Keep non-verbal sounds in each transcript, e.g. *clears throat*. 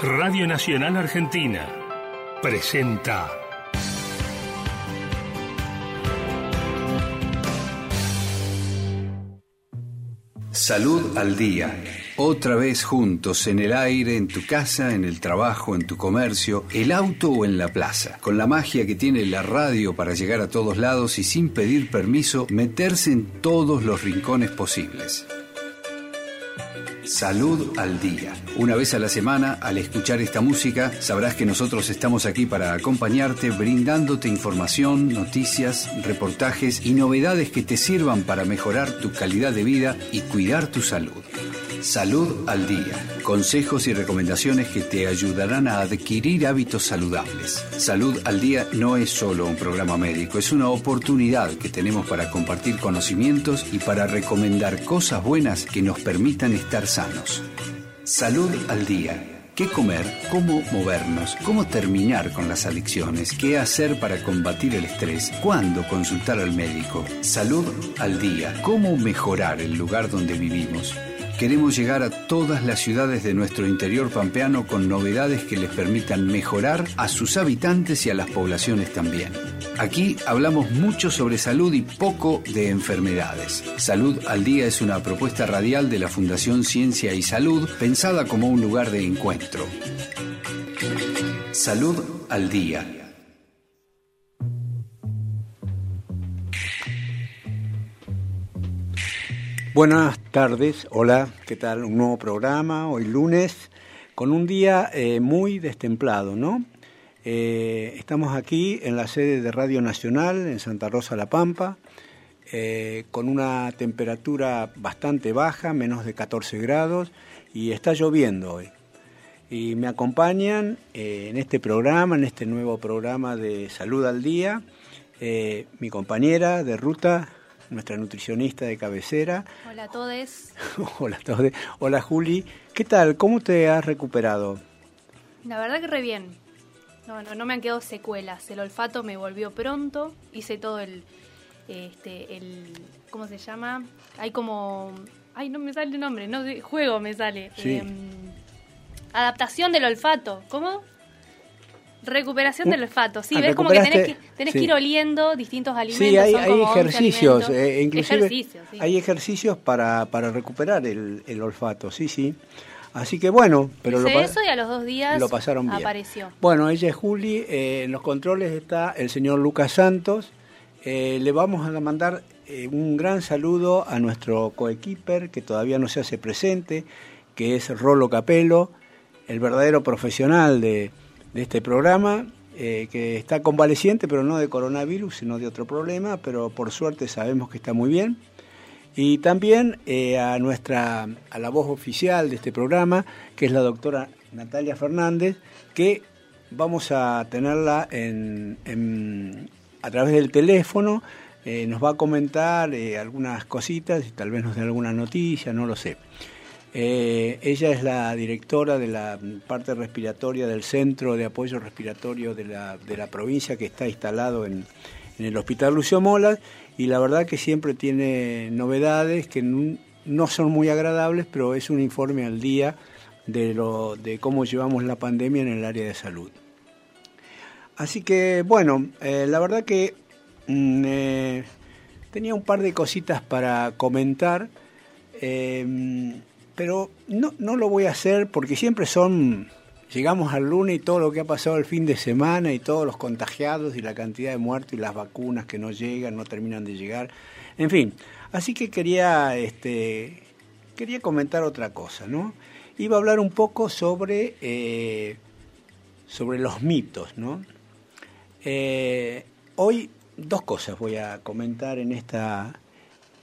Radio Nacional Argentina presenta Salud al Día. Otra vez juntos, en el aire, en tu casa, en el trabajo, en tu comercio, el auto o en la plaza. Con la magia que tiene la radio para llegar a todos lados y sin pedir permiso, meterse en todos los rincones posibles. Salud al Día. Una vez a la semana, al escuchar esta música, sabrás que nosotros estamos aquí para acompañarte, brindándote información, noticias, reportajes y novedades que te sirvan para mejorar tu calidad de vida y cuidar tu salud. Salud al Día. Consejos y recomendaciones que te ayudarán a adquirir hábitos saludables. Salud al Día no es solo un programa médico, es una oportunidad que tenemos para compartir conocimientos y para recomendar cosas buenas que nos permitan estar sanos. Salud al Día. ¿Qué comer? ¿Cómo movernos? ¿Cómo terminar con las adicciones? ¿Qué hacer para combatir el estrés? ¿Cuándo consultar al médico? Salud al día. ¿Cómo mejorar el lugar donde vivimos? Queremos llegar a todas las ciudades de nuestro interior pampeano con novedades que les permitan mejorar a sus habitantes y a las poblaciones también. Aquí hablamos mucho sobre salud y poco de enfermedades. Salud al Día es una propuesta radial de la Fundación Ciencia y Salud pensada como un lugar de encuentro. Salud al Día Buenas tardes, hola, ¿qué tal? Un nuevo programa, hoy lunes, con un día eh, muy destemplado, ¿no? Eh, estamos aquí en la sede de Radio Nacional, en Santa Rosa La Pampa, eh, con una temperatura bastante baja, menos de 14 grados, y está lloviendo hoy. Y me acompañan en este programa, en este nuevo programa de Salud al Día, mi compañera de ruta, nuestra nutricionista de cabecera. Hola a todos. *laughs* Hola a todos. Hola Juli. ¿Qué tal? ¿Cómo te has recuperado? La verdad que re bien. No, no, no me han quedado secuelas. El olfato me volvió pronto. Hice todo el, este, el, ¿cómo se llama? Hay como, ay, no me sale el nombre, no, juego me sale. Em, adaptación del olfato. ¿Cómo? Recuperación del olfato, sí, ah, ves como que tenés, que tenés que ir oliendo distintos alimentos. Sí, hay, hay ejercicios, eh, inclusive hay ejercicios para, para recuperar el, el, olfato, sí, sí. Así que bueno, pero lo, eso y a los dos días lo pasaron bien. apareció. Bueno, ella es Juli, eh, en los controles está el señor Lucas Santos. Eh, le vamos a mandar un gran saludo a nuestro coequiper que todavía no se hace presente, que es Rolo Capelo, el verdadero profesional de de este programa, eh, que está convaleciente, pero no de coronavirus, sino de otro problema, pero por suerte sabemos que está muy bien. Y también eh, a nuestra, a la voz oficial de este programa, que es la doctora Natalia Fernández, que vamos a tenerla en, a través del teléfono, eh, nos va a comentar algunas cositas tal vez nos dé alguna noticia, no lo sé. Eh, ella es la directora de la parte respiratoria del Centro de Apoyo Respiratorio de la, de la provincia que está instalado en, el Hospital Lucio Molas y la verdad que siempre tiene novedades que no son muy agradables, pero es un informe al día de, lo, de cómo llevamos la pandemia en el área de salud. Así que bueno, eh, la verdad que mm, eh, tenía un par de cositas para comentar pero no, no lo voy a hacer porque siempre son, llegamos al lunes y todo lo que ha pasado el fin de semana y todos los contagiados y la cantidad de muertos y las vacunas que no llegan, no terminan de llegar, en fin, así que quería, este, quería comentar otra cosa, ¿no? Iba a hablar un poco sobre, eh, sobre los mitos, ¿no? Eh, hoy dos cosas voy a comentar en, esta,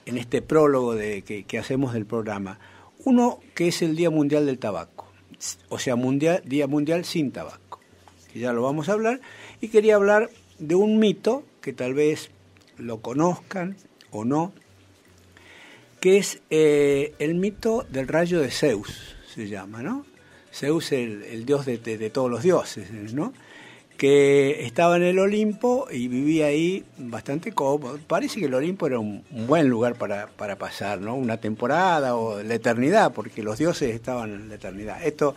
en este prólogo de, que, que hacemos del programa. Uno que es el Día Mundial del Tabaco, o sea, Día Mundial sin Tabaco, que ya lo vamos a hablar, y quería hablar de un mito que tal vez lo conozcan o no, que es eh, el mito del rayo de Zeus, se llama, ¿no? Zeus, el, el dios de, todos los dioses, ¿no? Que estaba en el Olimpo y vivía ahí bastante cómodo. Parece que el Olimpo era un, buen lugar para, para, pasar, ¿no? Una temporada o la eternidad, porque los dioses estaban en la eternidad. Esto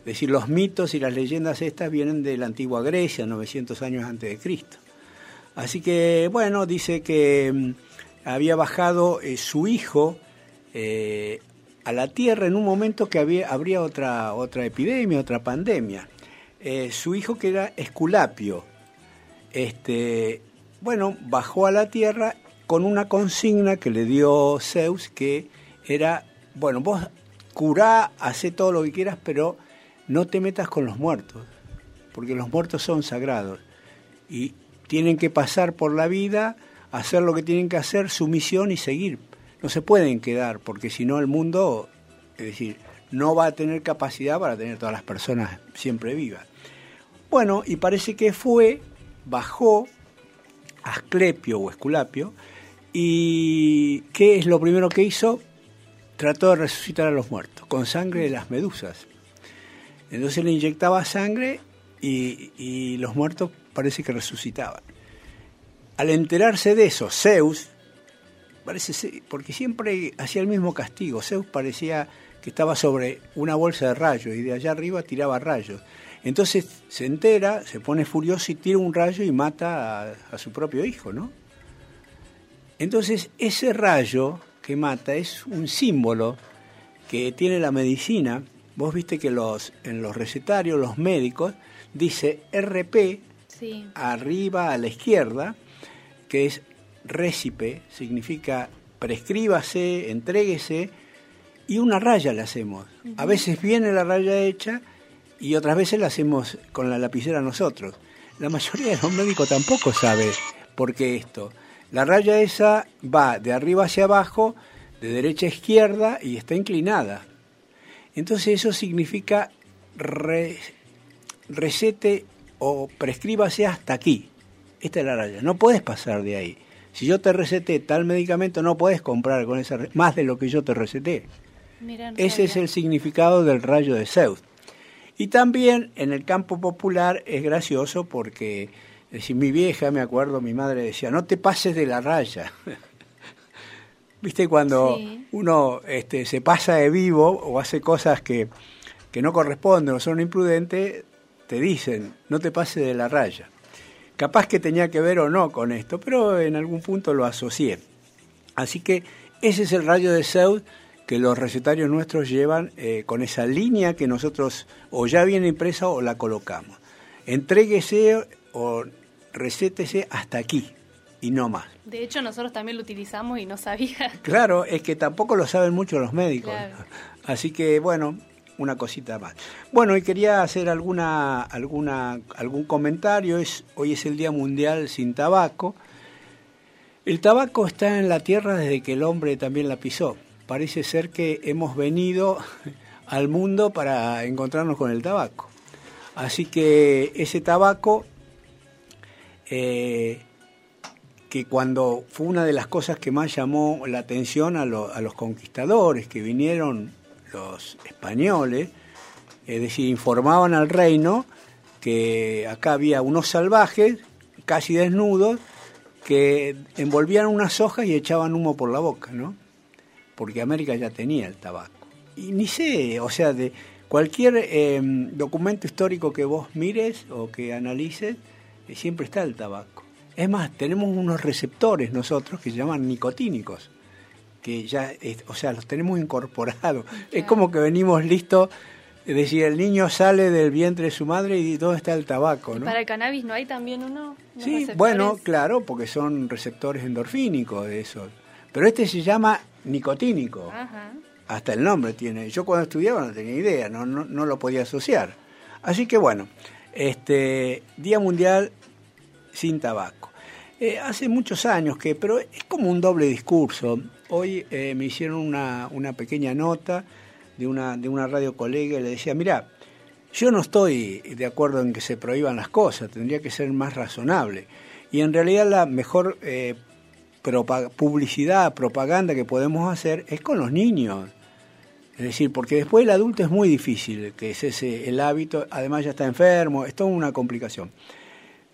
Es decir, los mitos y las leyendas estas vienen de la antigua Grecia, 900 años antes de Cristo. Así que, bueno, dice que mm, había bajado eh, su hijo eh, a la tierra en un momento que había, habría otra, otra epidemia, otra pandemia. Eh, su hijo que era Esculapio, este, bueno, bajó a la tierra con una consigna que le dio Zeus que era, bueno, vos curá, hacé todo lo que quieras, pero no te metas con los muertos, porque los muertos son sagrados y tienen que pasar por la vida, hacer lo que tienen que hacer, su misión y seguir. No se pueden quedar, porque si no el mundo, es decir, no va a tener capacidad para tener todas las personas siempre vivas. Bueno, y parece que fue, bajó Asclepio o Esculapio, y ¿qué es lo primero que hizo? Trató de resucitar a los muertos, con sangre de las medusas. Entonces le inyectaba sangre y, los muertos parece que resucitaban. Al enterarse de eso, Zeus, parece porque siempre hacía el mismo castigo, Zeus parecía que estaba sobre una bolsa de rayos y de allá arriba tiraba rayos. Entonces se entera, se pone furioso y tira un rayo y mata a, su propio hijo, ¿no? Entonces ese rayo que mata es un símbolo que tiene la medicina. Vos viste que los, en los recetarios, los médicos, dice RP arriba a la izquierda, que es récipe, significa prescríbase, entréguese, y una raya le hacemos. A veces viene la raya hecha y otras veces la hacemos con la lapicera nosotros. La mayoría de los médicos tampoco sabe por qué esto. La raya esa va de arriba hacia abajo, de derecha a izquierda y está inclinada. Entonces eso significa recete o prescríbase hasta aquí. Esta es la raya. No puedes pasar de ahí. Si yo te receté tal medicamento, no puedes comprar con esa más de lo que yo te receté. Ese es el significado del rayo de Zeus. Y también en el campo popular es gracioso porque, decir, mi vieja, me acuerdo, mi madre decía, no te pases de la raya. *laughs* ¿Viste? Cuando uno este, se pasa de vivo o hace cosas que, que no corresponden o son imprudentes, te dicen, no te pases de la raya. Capaz que tenía que ver o no con esto, pero en algún punto lo asocié. Así que ese es el rayo de Zeus que los recetarios nuestros llevan eh, con esa línea que nosotros o ya viene impresa o la colocamos. Entréguese o recétese hasta aquí y no más. De hecho, nosotros también lo utilizamos y no sabía. *laughs* Claro, es que tampoco lo saben mucho los médicos. *laughs* Así que, bueno, una cosita más. Bueno, y quería hacer alguna, alguna, algún comentario. Es, hoy es el Día Mundial sin Tabaco. El tabaco está en la tierra desde que el hombre también la pisó parece ser que hemos venido al mundo para encontrarnos con el tabaco. Así que ese tabaco, eh, que cuando fue una de las cosas que más llamó la atención a, los conquistadores que vinieron los españoles, es decir, informaban al reino que acá había unos salvajes, casi desnudos, que envolvían unas hojas y echaban humo por la boca, ¿no? Porque América ya tenía el tabaco. Y ni sé, o sea, de cualquier em, documento histórico que vos mires o que analices, eh, siempre está el tabaco. Es más, tenemos unos receptores nosotros que se llaman nicotínicos, que ya, o sea, los tenemos incorporados. Es como que venimos listos, es decir, el niño sale del vientre de su madre y ¿dónde está el tabaco? ¿no? ¿Para el cannabis no hay también uno? Sí, bueno, claro, porque son receptores endorfínicos de eso. Pero este se llama nicotínico. Hasta el nombre tiene. Yo cuando estudiaba no tenía idea, no, no, lo podía asociar. Así que bueno, este Día Mundial sin tabaco. Eh, hace muchos años que, pero es como un doble discurso. Hoy eh, me hicieron una, una, pequeña nota de una, de una radio colega y le decía, mira, yo no estoy de acuerdo en que se prohíban las cosas, tendría que ser más razonable. Y en realidad la mejor eh, publicidad, propaganda que podemos hacer es con los niños. Es decir, porque después el adulto es muy difícil, que es ese el hábito, además ya está enfermo, es toda una complicación.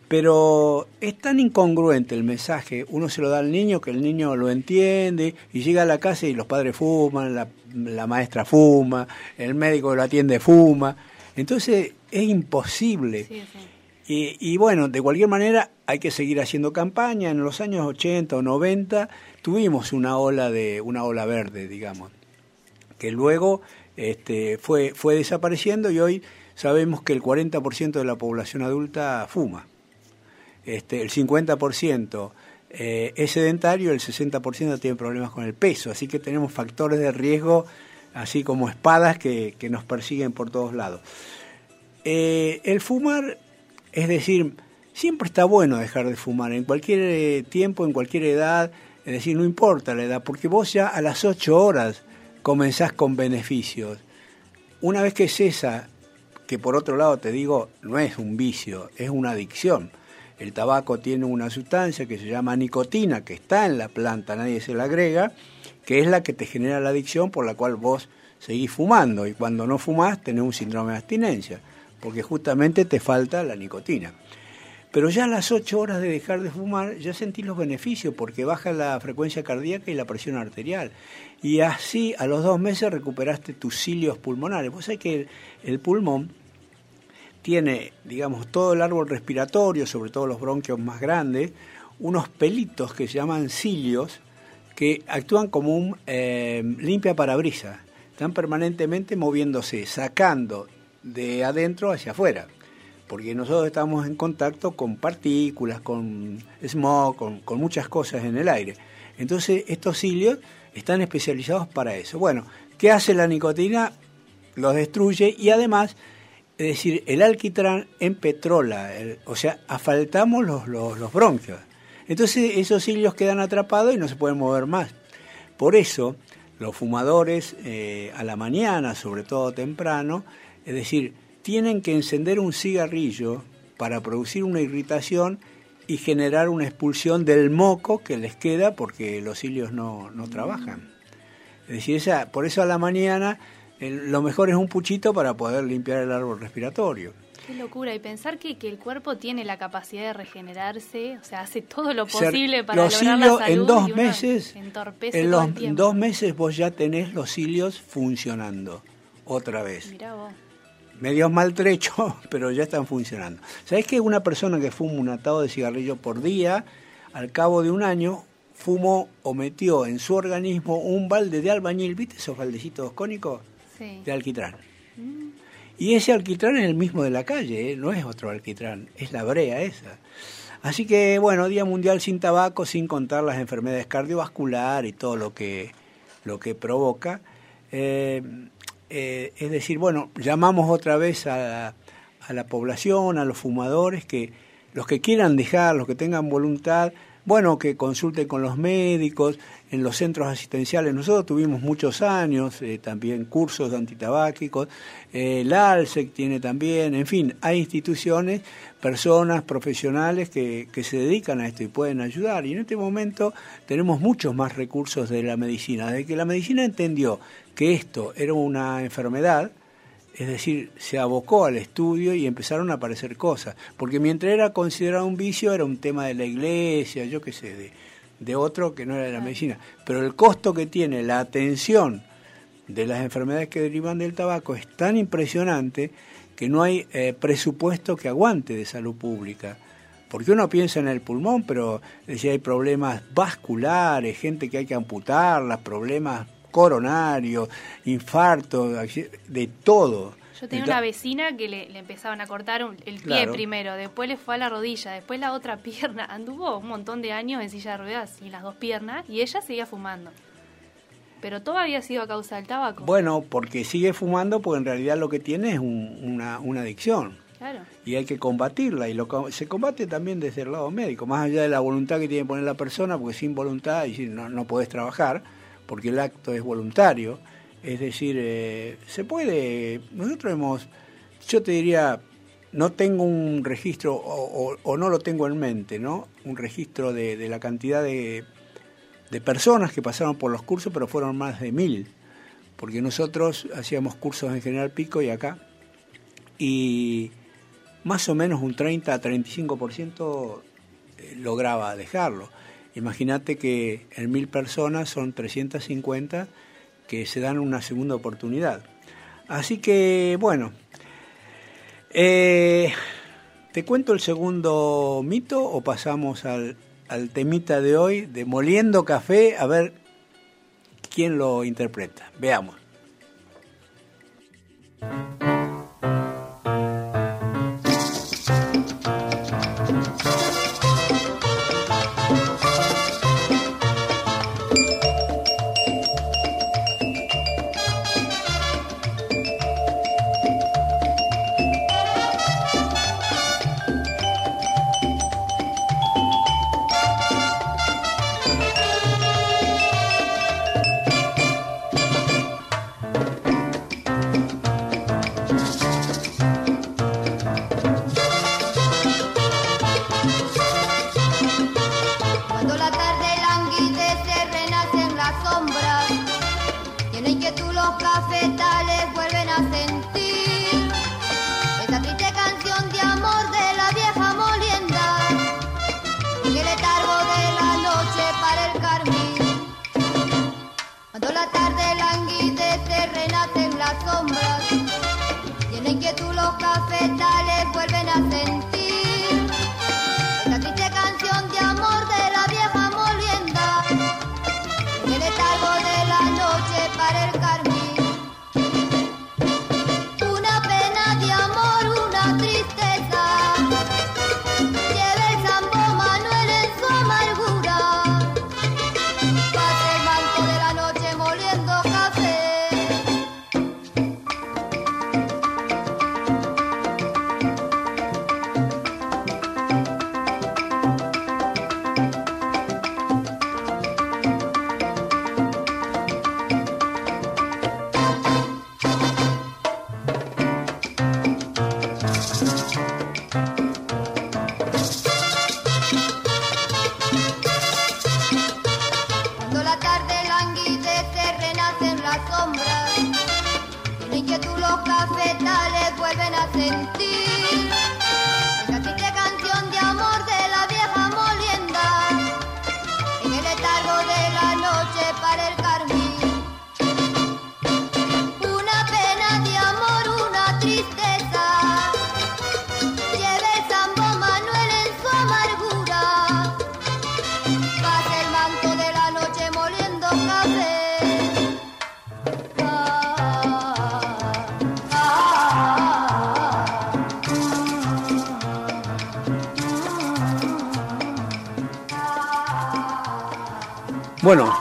Pero es tan incongruente el mensaje, uno se lo da al niño que el niño lo entiende y llega a la casa y los padres fuman, la, maestra fuma, el médico que lo atiende fuma. Entonces es imposible. Y, y, bueno, de cualquier manera hay que seguir haciendo campaña. En los años 80 o 90 tuvimos una ola de una ola verde, digamos, que luego este, fue fue desapareciendo y hoy sabemos que el 40% de la población adulta fuma. Este, el 50% eh, es sedentario, el 60% tiene problemas con el peso, así que tenemos factores de riesgo así como espadas que, nos persiguen por todos lados. Eh, el fumar, es decir, siempre está bueno dejar de fumar, en cualquier eh, tiempo, en cualquier edad, es decir, no importa la edad, porque vos ya a las 8 horas comenzás con beneficios. Una vez que cesa, que por otro lado te digo, no es un vicio, es una adicción. El tabaco tiene una sustancia que se llama nicotina, que está en la planta, nadie se la agrega, que es la que te genera la adicción por la cual vos seguís fumando y cuando no fumás tenés un síndrome de abstinencia, porque justamente te falta la nicotina. Pero ya a las 8 horas de dejar de fumar ya sentís los beneficios porque baja la frecuencia cardíaca y la presión arterial. Y así a los dos meses recuperaste tus cilios pulmonares. Vos sabés que el pulmón tiene, digamos, todo el árbol respiratorio, sobre todo los bronquios más grandes, unos pelitos que se llaman cilios, que actúan como un eh, limpia parabrisas. Están permanentemente moviéndose, sacando de adentro hacia afuera. Porque nosotros estamos en contacto con partículas, con smog, con, con muchas cosas en el aire. Entonces, estos cilios están especializados para eso. Bueno, ¿qué hace la nicotina? Los destruye y además es decir, el alquitrán empetrola, o sea, asfaltamos los, los, bronquios. Entonces esos cilios quedan atrapados y no se pueden mover más. Por eso los fumadores eh, a la mañana, sobre todo temprano, es decir, tienen que encender un cigarrillo para producir una irritación y generar una expulsión del moco que les queda porque los cilios no, no trabajan. Es decir, esa, por eso a la mañana lo mejor es un puchito para poder limpiar el árbol respiratorio. Qué locura, y pensar que, que, el cuerpo tiene la capacidad de regenerarse, o sea, hace todo lo posible para los lograr la salud en dos y meses, en los dos meses vos ya tenés los cilios funcionando otra vez. Mirá vos. Medios maltrechos, *laughs* pero ya están funcionando. ¿Sabés que una persona que fuma un atado de cigarrillo por día, al cabo de un año, fumó o metió en su organismo un balde de albañil, ¿viste esos baldecitos cónicos? Sí. De alquitrán. Mm. Y ese alquitrán es el mismo de la calle, ¿eh? no es otro alquitrán, es la brea esa. Así que, bueno, Día Mundial sin tabaco, sin contar las enfermedades cardiovasculares y todo lo que, lo que provoca. Eh, eh, es decir, bueno, llamamos otra vez a la, población, a los fumadores, que los que quieran dejar, los que tengan voluntad, bueno, que consulten con los médicos, en los centros asistenciales. Nosotros tuvimos muchos años eh, también cursos de antitabáquicos, eh, el ALSEC tiene también, en fin, hay instituciones, personas profesionales que, se dedican a esto y pueden ayudar. Y en este momento tenemos muchos más recursos de la medicina. Desde que la medicina entendió que esto era una enfermedad, es decir, se abocó al estudio y empezaron a aparecer cosas. Porque mientras era considerado un vicio, era un tema de la iglesia, yo qué sé, de, de otro que no era de la medicina. Pero el costo que tiene la atención de las enfermedades que derivan del tabaco es tan impresionante que no hay eh, presupuesto que aguante de salud pública. Porque uno piensa en el pulmón, pero si hay problemas vasculares, gente que hay que amputarlas, problemas coronarios, infarto, de todo. Yo tenía una vecina que le, le empezaban a cortar un, el pie Claro. primero, después le fue a la rodilla, después la otra *laughs* pierna. Anduvo un montón de años en silla de ruedas y las dos piernas y ella seguía fumando. Pero todo había sido a causa del tabaco. Bueno, porque sigue fumando, porque en realidad lo que tiene es un- una, una adicción. Claro. y hay que combatirla y lo, se combate también desde el lado médico, más allá de la voluntad que tiene que poner la persona, porque sin voluntad y no, no podés trabajar, porque el acto es voluntario, es decir, eh, se puede, nosotros hemos, yo te diría, no tengo un registro o, no lo tengo en mente, ¿no? Un registro de, de la cantidad de, de personas que pasaron por los cursos, pero fueron más de mil, porque nosotros hacíamos cursos en General Pico y acá, y más o menos un 30 a 35% eh, lograba dejarlo. Imagínate que en mil personas son 350 que se dan una segunda oportunidad. Así que, bueno, Eh, ¿Te cuento el segundo mito o pasamos al, al temita de hoy de Moliendo Café? A ver quién lo interpreta. Veamos.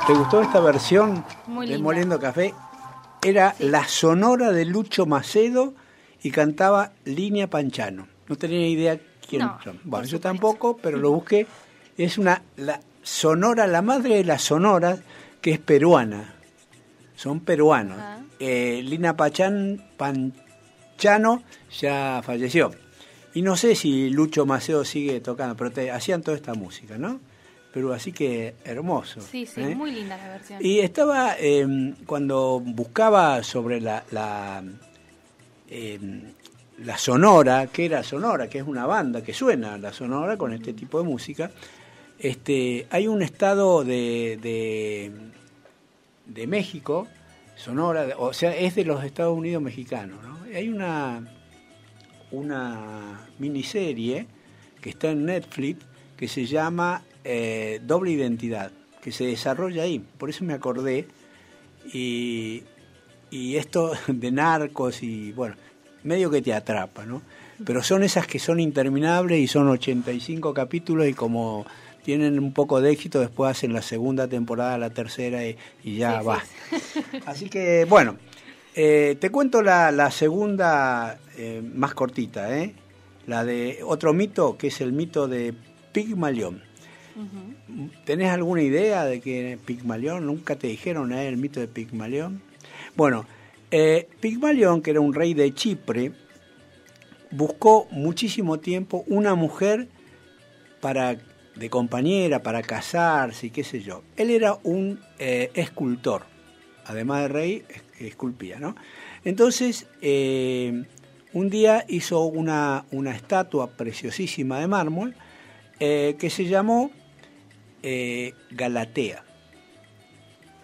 ¿Te gustó esta versión Muy de. Moliendo Café? Era la sonora de Lucho Macedo y cantaba Línea Panchano. No tenía idea quién No, son. Bueno, yo tampoco, pero lo busqué. Es una la sonora, la madre de las sonoras, que es peruana. Son peruanos. Ajá. Eh, Lina Pachan, Panchano ya falleció. Y no sé si Lucho Macedo sigue tocando, pero te, hacían toda esta música, ¿no? Pero así que hermoso. Sí, sí, ¿eh? muy linda la versión. Y estaba, eh, cuando buscaba sobre la, la, eh, la Sonora, que era Sonora, que es una banda que suena la Sonora con este tipo de música, este, hay un estado de, de, de México, Sonora, o sea, es de los Estados Unidos mexicanos, ¿no? Hay una, una miniserie que está en Netflix que se llama eh, Doble Identidad, que se desarrolla ahí. Por eso me acordé. Y, y esto *laughs* de narcos y bueno, medio que te atrapa, ¿no? Pero son esas que son interminables y son 85 capítulos y como tienen un poco de éxito, después hacen la segunda temporada, la tercera y, y ya Sí, sí, va. *laughs* Así que bueno, eh, te cuento la, la segunda eh, más cortita, ¿eh? La de otro mito, que es el mito de Pigmalión. ¿Tenés alguna idea de que Pigmalión? ¿Nunca te dijeron eh, el mito de Pigmalión? Bueno, eh, Pigmalión, que era un rey de Chipre, buscó muchísimo tiempo una mujer para de compañera, para casarse y qué sé yo. Él era un eh, escultor, además de rey, es- esculpía, ¿no? Entonces, eh, un día hizo una, una estatua preciosísima de mármol que se llamó eh, Galatea,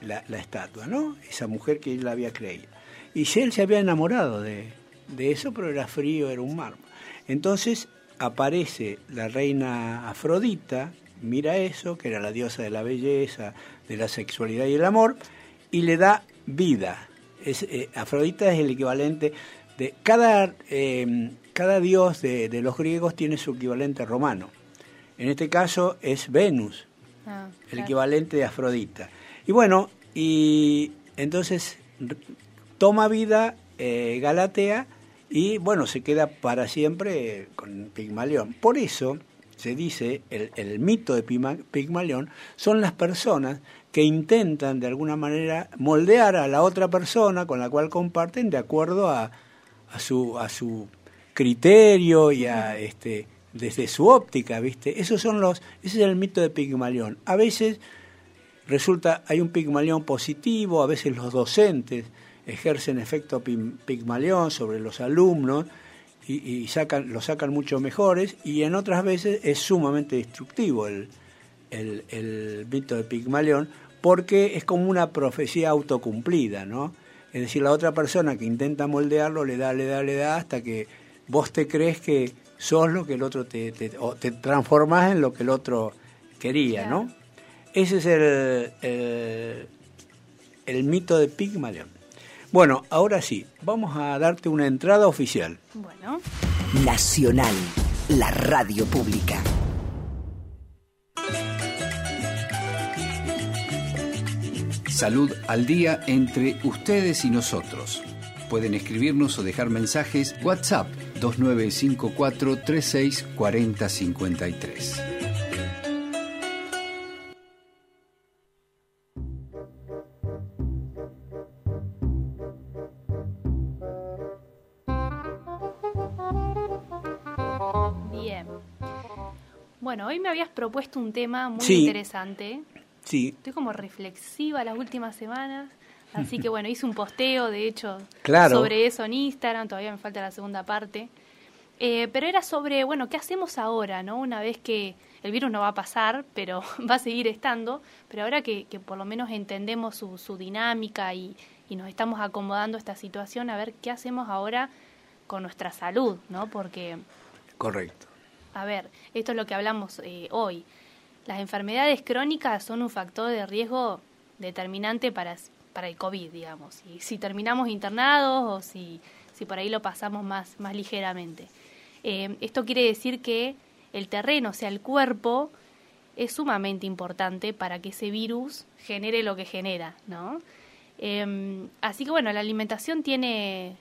la, estatua, ¿no? Esa mujer que él había creído. Y él se había enamorado de, de eso, pero era frío, era un mármol. Entonces aparece la reina Afrodita, mira eso, que era la diosa de la belleza, de la sexualidad y el amor, y le da vida. Eh, Afrodita es el equivalente de cada, eh, cada dios de, los griegos tiene su equivalente romano. En este caso es Venus, ah, el equivalente de Afrodita. Y bueno, y entonces toma vida eh, Galatea y bueno, se queda para siempre con Pigmalión. Por eso se dice, el, el mito de Pigmalión son las personas que intentan de alguna manera moldear a la otra persona con la cual comparten de acuerdo a, a su a su criterio y a este desde su óptica, ¿viste? Esos son los ese es el mito de Pigmalión. A veces resulta hay un Pigmalión positivo, a veces los docentes ejercen efecto Pigmalión sobre los alumnos y, sacan, lo sacan mucho mejores y en otras veces es sumamente destructivo el, el, el mito de Pigmalión porque es como una profecía autocumplida, ¿no? Es decir, la otra persona que intenta moldearlo le da, le da, le da hasta que vos te crees que sos lo que el otro te, te, o te transformás en lo que el otro quería, ¿no? Ese es el, el, el mito de Pigmalión. Bueno, ahora sí, vamos a darte una entrada oficial. Bueno. Nacional, la radio pública. Salud al día entre ustedes y nosotros. Pueden escribirnos o dejar mensajes WhatsApp 2954 36 Bien. Bueno, hoy me habías propuesto un tema muy interesante. Sí. Estoy como reflexiva las últimas semanas. Así que bueno, hice un posteo, de hecho, claro. sobre eso en Instagram, todavía me falta la segunda parte. Eh, pero era sobre, bueno, ¿qué hacemos ahora, no? Una vez que el virus no va a pasar, pero *laughs* va a seguir estando, pero ahora que, que por lo menos entendemos su, su dinámica y, y, nos estamos acomodando a esta situación, a ver qué hacemos ahora con nuestra salud, ¿no? Porque... Correcto. A ver, esto es lo que hablamos eh, hoy. Las enfermedades crónicas son un factor de riesgo determinante para, para el COVID, digamos. Y si terminamos internados o si, si por ahí lo pasamos más, más ligeramente. Eh, esto quiere decir que el terreno, o sea, el cuerpo, es sumamente importante para que ese virus genere lo que genera, ¿no? Eh, así que bueno, la alimentación tiene,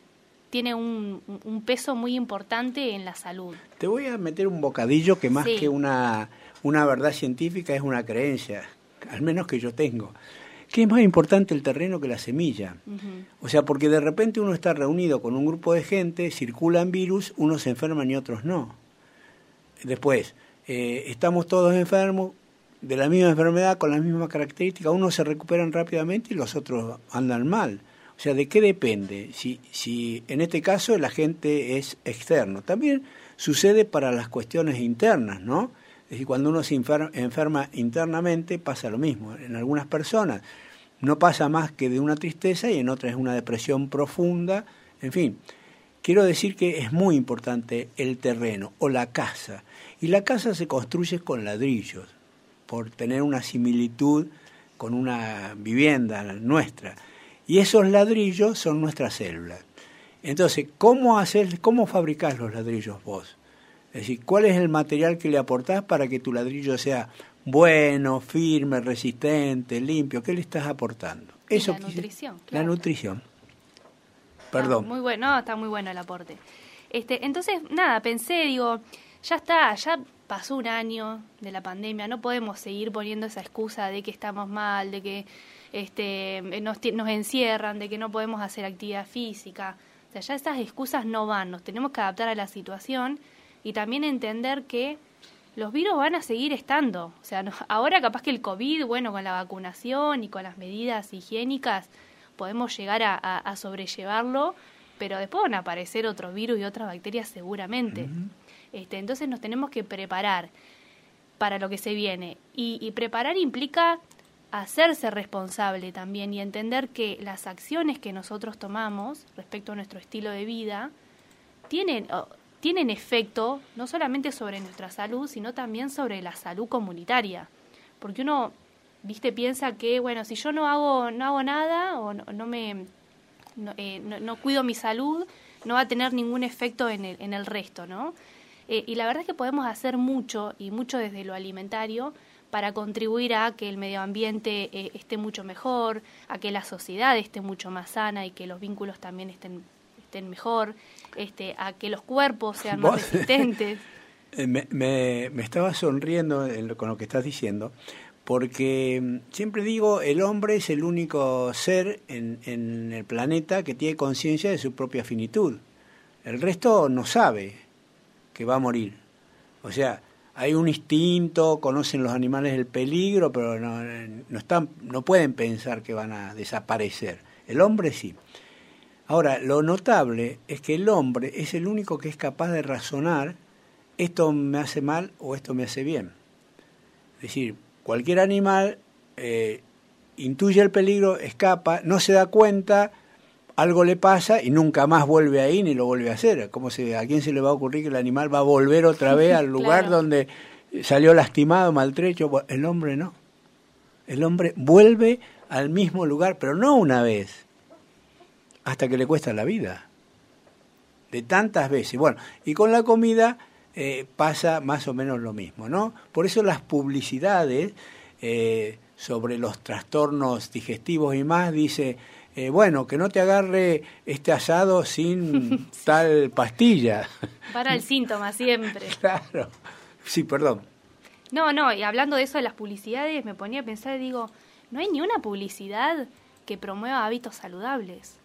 tiene un, un, peso muy importante en la salud. Te voy a meter un bocadillo que más Sí. que una, una verdad científica es una creencia, al menos que yo tengo. Que es más importante el terreno que la semilla? O sea, porque de repente uno está reunido con un grupo de gente, circulan virus, unos se enferman y otros no. Después, eh, estamos todos enfermos de la misma enfermedad, con las mismas características, unos se recuperan rápidamente y los otros andan mal. O sea, ¿de qué depende? Si, si en este caso el agente es externo. También sucede para las cuestiones internas, ¿no? Es decir, cuando uno se enfer- enferma internamente pasa lo mismo. En algunas personas no pasa más que de una tristeza y en otras es una depresión profunda. En fin, quiero decir que es muy importante el terreno o la casa. Y la casa se construye con ladrillos, por tener una similitud con una vivienda nuestra. Y esos ladrillos son nuestras células. Entonces, ¿cómo, hacer, cómo fabricás los ladrillos vos? Es decir, ¿cuál es el material que le aportás para que tu ladrillo sea bueno, firme, resistente, limpio? ¿Qué le estás aportando? Eso la quise- nutrición, La nutrición. Ah, Perdón. muy bueno, no, está muy bueno el aporte. Este, entonces, nada, pensé, digo, ya está, ya pasó un año de la pandemia, no podemos seguir poniendo esa excusa de que estamos mal, de que este, nos, nos encierran, de que no podemos hacer actividad física. O sea, ya esas excusas no van, nos tenemos que adaptar a la situación y también entender que los virus van a seguir estando. O sea, no- ahora capaz que el COVID, bueno, con la vacunación y con las medidas higiénicas, podemos llegar a, a- a sobrellevarlo, pero después van a aparecer otros virus y otras bacterias seguramente. este, entonces nos tenemos que preparar para lo que se viene. Y, y preparar implica hacerse responsable también y entender que las acciones que nosotros tomamos respecto a nuestro estilo de vida tienen, tienen efecto no solamente sobre nuestra salud, sino también sobre la salud comunitaria. Porque uno, viste, piensa que, bueno, si yo no hago, no hago nada o no, me eh, no, cuido mi salud, no va a tener ningún efecto en el, en el resto, ¿no? Eh, y la verdad es que podemos hacer mucho, y mucho desde lo alimentario, para contribuir a que el medio ambiente eh, esté mucho mejor, a que la sociedad esté mucho más sana y que los vínculos también estén, estén mejor, este, a que los cuerpos sean más resistentes. *laughs* Eh, me, me, estaba sonriendo con lo que estás diciendo, porque mm, siempre digo, el hombre es el único ser en, en el planeta que tiene conciencia de su propia finitud. El resto no sabe que va a morir. O sea, hay un instinto, conocen los animales el peligro, pero no, no, están, no pueden pensar que van a desaparecer. El hombre sí. Ahora, lo notable es que el hombre es el único que es capaz de razonar, esto me hace mal o esto me hace bien. Es decir, cualquier animal eh, intuye el peligro, escapa, no se da cuenta, algo le pasa y nunca más vuelve ahí ni lo vuelve a hacer. ¿Cómo se, ¿A quién se le va a ocurrir que el animal va a volver otra vez al *laughs* lugar donde salió lastimado, maltrecho? El hombre no. El hombre vuelve al mismo lugar, pero no una vez, hasta que le cuesta la vida. De tantas veces. Bueno, y con la comida eh, pasa más o menos lo mismo, ¿no? Por eso las publicidades eh, sobre los trastornos digestivos y más dice, eh, bueno, que no te agarre este asado sin *laughs* *laughs* tal pastilla. Para el síntoma siempre. *laughs* Claro. Sí, perdón. No, no, y hablando de eso de las publicidades, me ponía a pensar, digo, no hay ni una publicidad que promueva hábitos saludables.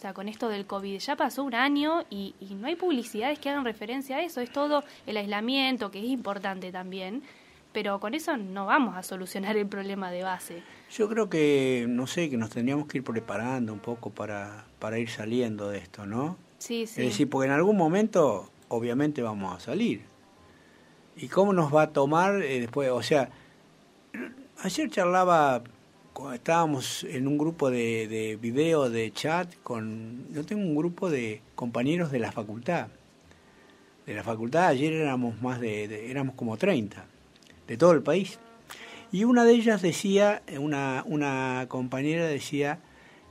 O sea, con esto del COVID ya pasó un año y, no hay publicidades que hagan referencia a eso. Es todo el aislamiento, que es importante también, pero con eso no vamos a solucionar el problema de base. Yo creo que, no sé, que nos tendríamos que ir preparando un poco para, para ir saliendo de esto, ¿no? Sí, sí. Es decir, porque en algún momento, obviamente, vamos a salir. ¿Y cómo nos va a tomar eh, después? O sea, ayer charlaba estábamos en un grupo de, de video, de chat, con yo tengo un grupo de compañeros de la facultad. De la facultad ayer éramos más de, éramos como 30, de todo el país. Y una de ellas decía, una, una compañera decía,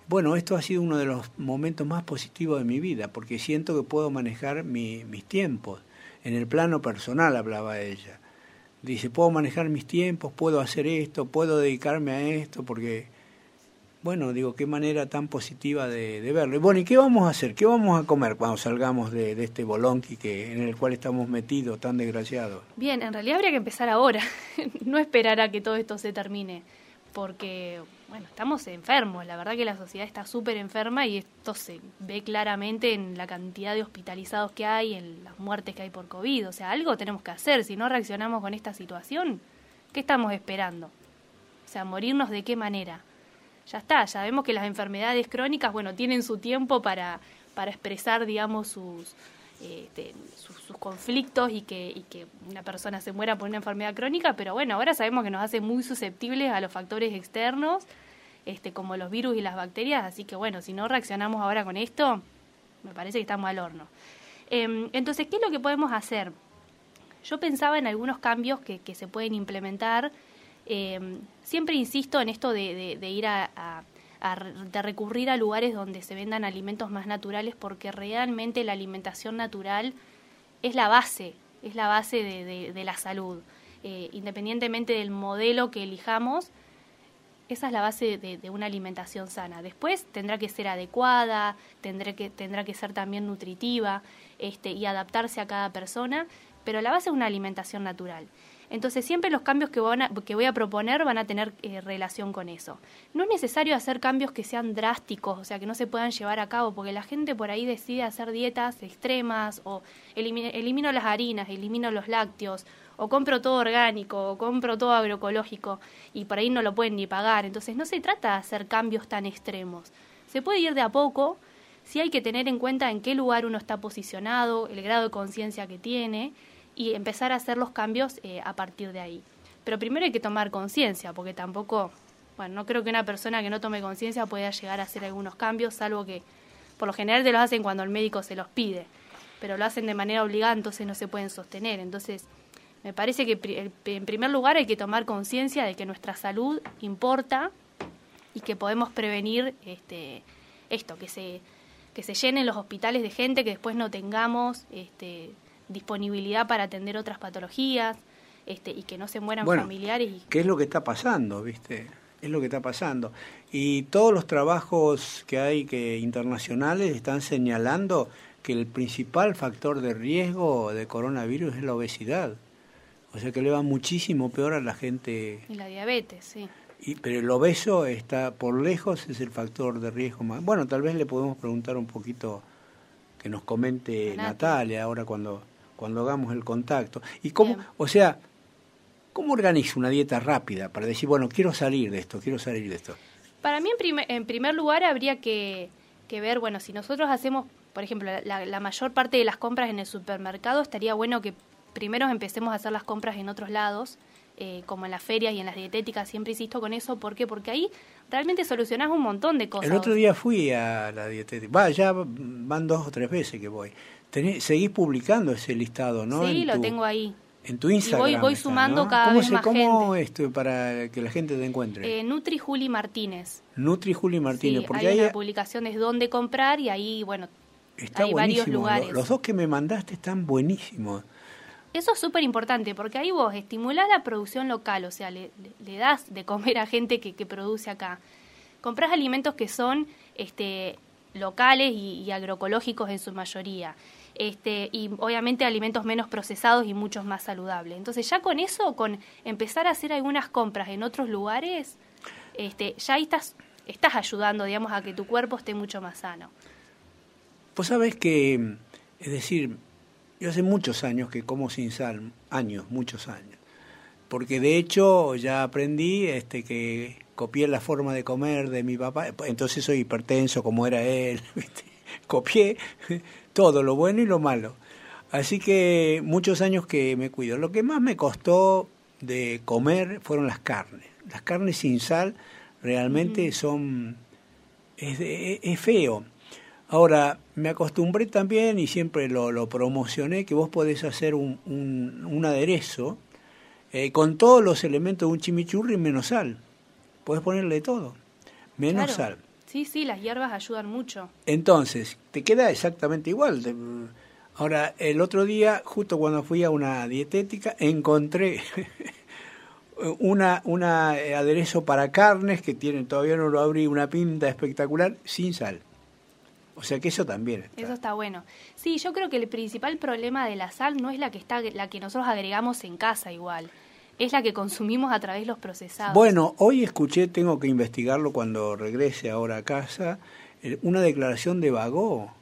bueno, esto ha sido uno de los momentos más positivos de mi vida, porque siento que puedo manejar mi, mis tiempos. En el plano personal hablaba ella dice, puedo manejar mis tiempos, puedo hacer esto, puedo dedicarme a esto, porque, bueno, digo, qué manera tan positiva de, verlo. Bueno, ¿y qué vamos a hacer? ¿Qué vamos a comer cuando salgamos de, de este bolonqui que, en el cual estamos metidos, tan desgraciados? Bien, en realidad habría que empezar ahora, *laughs* no esperar a que todo esto se termine, porque bueno, estamos enfermos, la verdad que la sociedad está súper enferma y esto se ve claramente en la cantidad de hospitalizados que hay, en las muertes que hay por COVID, o sea, algo tenemos que hacer, si no reaccionamos con esta situación, ¿qué estamos esperando? O sea, morirnos de qué manera. Ya está, ya vemos que las enfermedades crónicas, bueno, tienen su tiempo para, para expresar, digamos, sus, este, sus, conflictos y que, una persona se muera por una enfermedad crónica, pero bueno, ahora sabemos que nos hace muy susceptibles a los factores externos, este, como los virus y las bacterias, así que bueno, si no reaccionamos ahora con esto, me parece que estamos al horno. Em, entonces, ¿qué es lo que podemos hacer? Yo pensaba en algunos cambios que, se pueden implementar. Em, siempre insisto en esto de, ir a de recurrir a lugares donde se vendan alimentos más naturales porque realmente la alimentación natural es la base, es la base de, de, la salud. Eh, independientemente del modelo que elijamos, esa es la base de, una alimentación sana. Después tendrá que ser adecuada, tendrá que, tendrá que ser también nutritiva este, y adaptarse a cada persona, pero la base es una alimentación natural. Entonces siempre los cambios que, van que voy a proponer van a tener eh, relación con eso. No es necesario hacer cambios que sean drásticos, o sea, que no se puedan llevar a cabo, porque la gente por ahí decide hacer dietas extremas o elimino, las harinas, elimino los lácteos, o compro todo orgánico, o compro todo agroecológico, y por ahí no lo pueden ni pagar. Entonces no se trata de hacer cambios tan extremos. Se puede ir de a poco, sí hay que tener en cuenta en qué lugar uno está posicionado, el grado de conciencia que tiene, y empezar a hacer los cambios eh, a partir de ahí. Pero primero hay que tomar conciencia, porque tampoco, bueno, no creo que una persona que no tome conciencia pueda llegar a hacer algunos cambios, salvo que por lo general te los hacen cuando el médico se los pide. pero lo hacen de manera obligada, entonces no se pueden sostener. Entonces, me parece que en primer lugar hay que tomar conciencia de que nuestra salud importa y que podemos prevenir este, esto, que se, que se llenen los hospitales de gente, que después no tengamos este, disponibilidad para atender otras patologías este, y que no se mueran familiares. Y... ¿Qué es lo que está pasando, viste? Es lo que está pasando. Y todos los trabajos que hay que internacionales están señalando que el principal factor de riesgo de coronavirus es la obesidad. O sea que le va muchísimo peor a la gente. Y la diabetes, sí. Y, pero el obeso está por lejos, es el factor de riesgo más. Bueno, tal vez le podemos preguntar un poquito que nos comente Natalia ahora cuando, cuando hagamos el contacto. Y cómo, o sea, ¿cómo organiza una dieta rápida para decir, bueno, quiero salir de esto, quiero salir de esto? Para mí, en, primer, en primer lugar, habría que, que, ver, bueno, si nosotros hacemos, por ejemplo, la, la mayor parte de las compras en el supermercado, estaría bueno que primero empecemos a hacer las compras en otros lados eh, como en las ferias y en las dietéticas, siempre insisto con eso, ¿por qué? Porque ahí realmente solucionás un montón de cosas. El otro día fui a la dietética, va, ya van dos o tres veces que voy. Seguís publicando ese listado, ¿no? Sí, lo tengo ahí. En tu Instagram. Y voy, sumando cada vez más ¿Cómo esto para que la gente te encuentre? Eh, Nutri Juli Martínez. Nutri Juli Martínez. porque hay, una publicación de dónde comprar y ahí, bueno, hay varios lugares. los dos que me mandaste están buenísimos. Eso es súper importante porque ahí vos estimulás la producción local, o sea, le, das de comer a gente que, produce acá. Comprás alimentos que son este, locales y, agroecológicos en su mayoría. Este, y obviamente alimentos menos procesados y muchos más saludables. Entonces ya con eso, con empezar a hacer algunas compras en otros lugares, este, ya ahí estás, estás ayudando, digamos, a que tu cuerpo esté mucho más sano. Pues sabes que, es decir, yo hace muchos años que como sin sal, años, muchos años. Porque de hecho ya aprendí este que copié la forma de comer de mi papá, entonces soy hipertenso como era él, *laughs* copié todo, lo bueno y lo malo. Así que muchos años que me cuido. Lo que más me costó de comer fueron las carnes. Las carnes sin sal realmente son... Es, es feo. Ahora, me acostumbré también y siempre lo, lo promocioné que vos podés hacer un, un, aderezo eh, con todos los elementos de un chimichurri menos sal. Podés ponerle todo, menos sal. Sí, sí, las hierbas ayudan mucho. Entonces, te queda exactamente igual. Ahora, el otro día, justo cuando fui a una dietética, encontré *laughs* una, una eh, aderezo para carnes que tiene, todavía no lo abrí, una pinta espectacular, sin sal. O sea que eso también está. Eso está bueno. Sí, yo creo que el principal problema de la sal no es la que está la que nosotros agregamos en casa igual. Es la que consumimos a través de los procesados. Bueno, hoy escuché, tengo que investigarlo cuando regrese ahora a casa, eh, una declaración de Bagó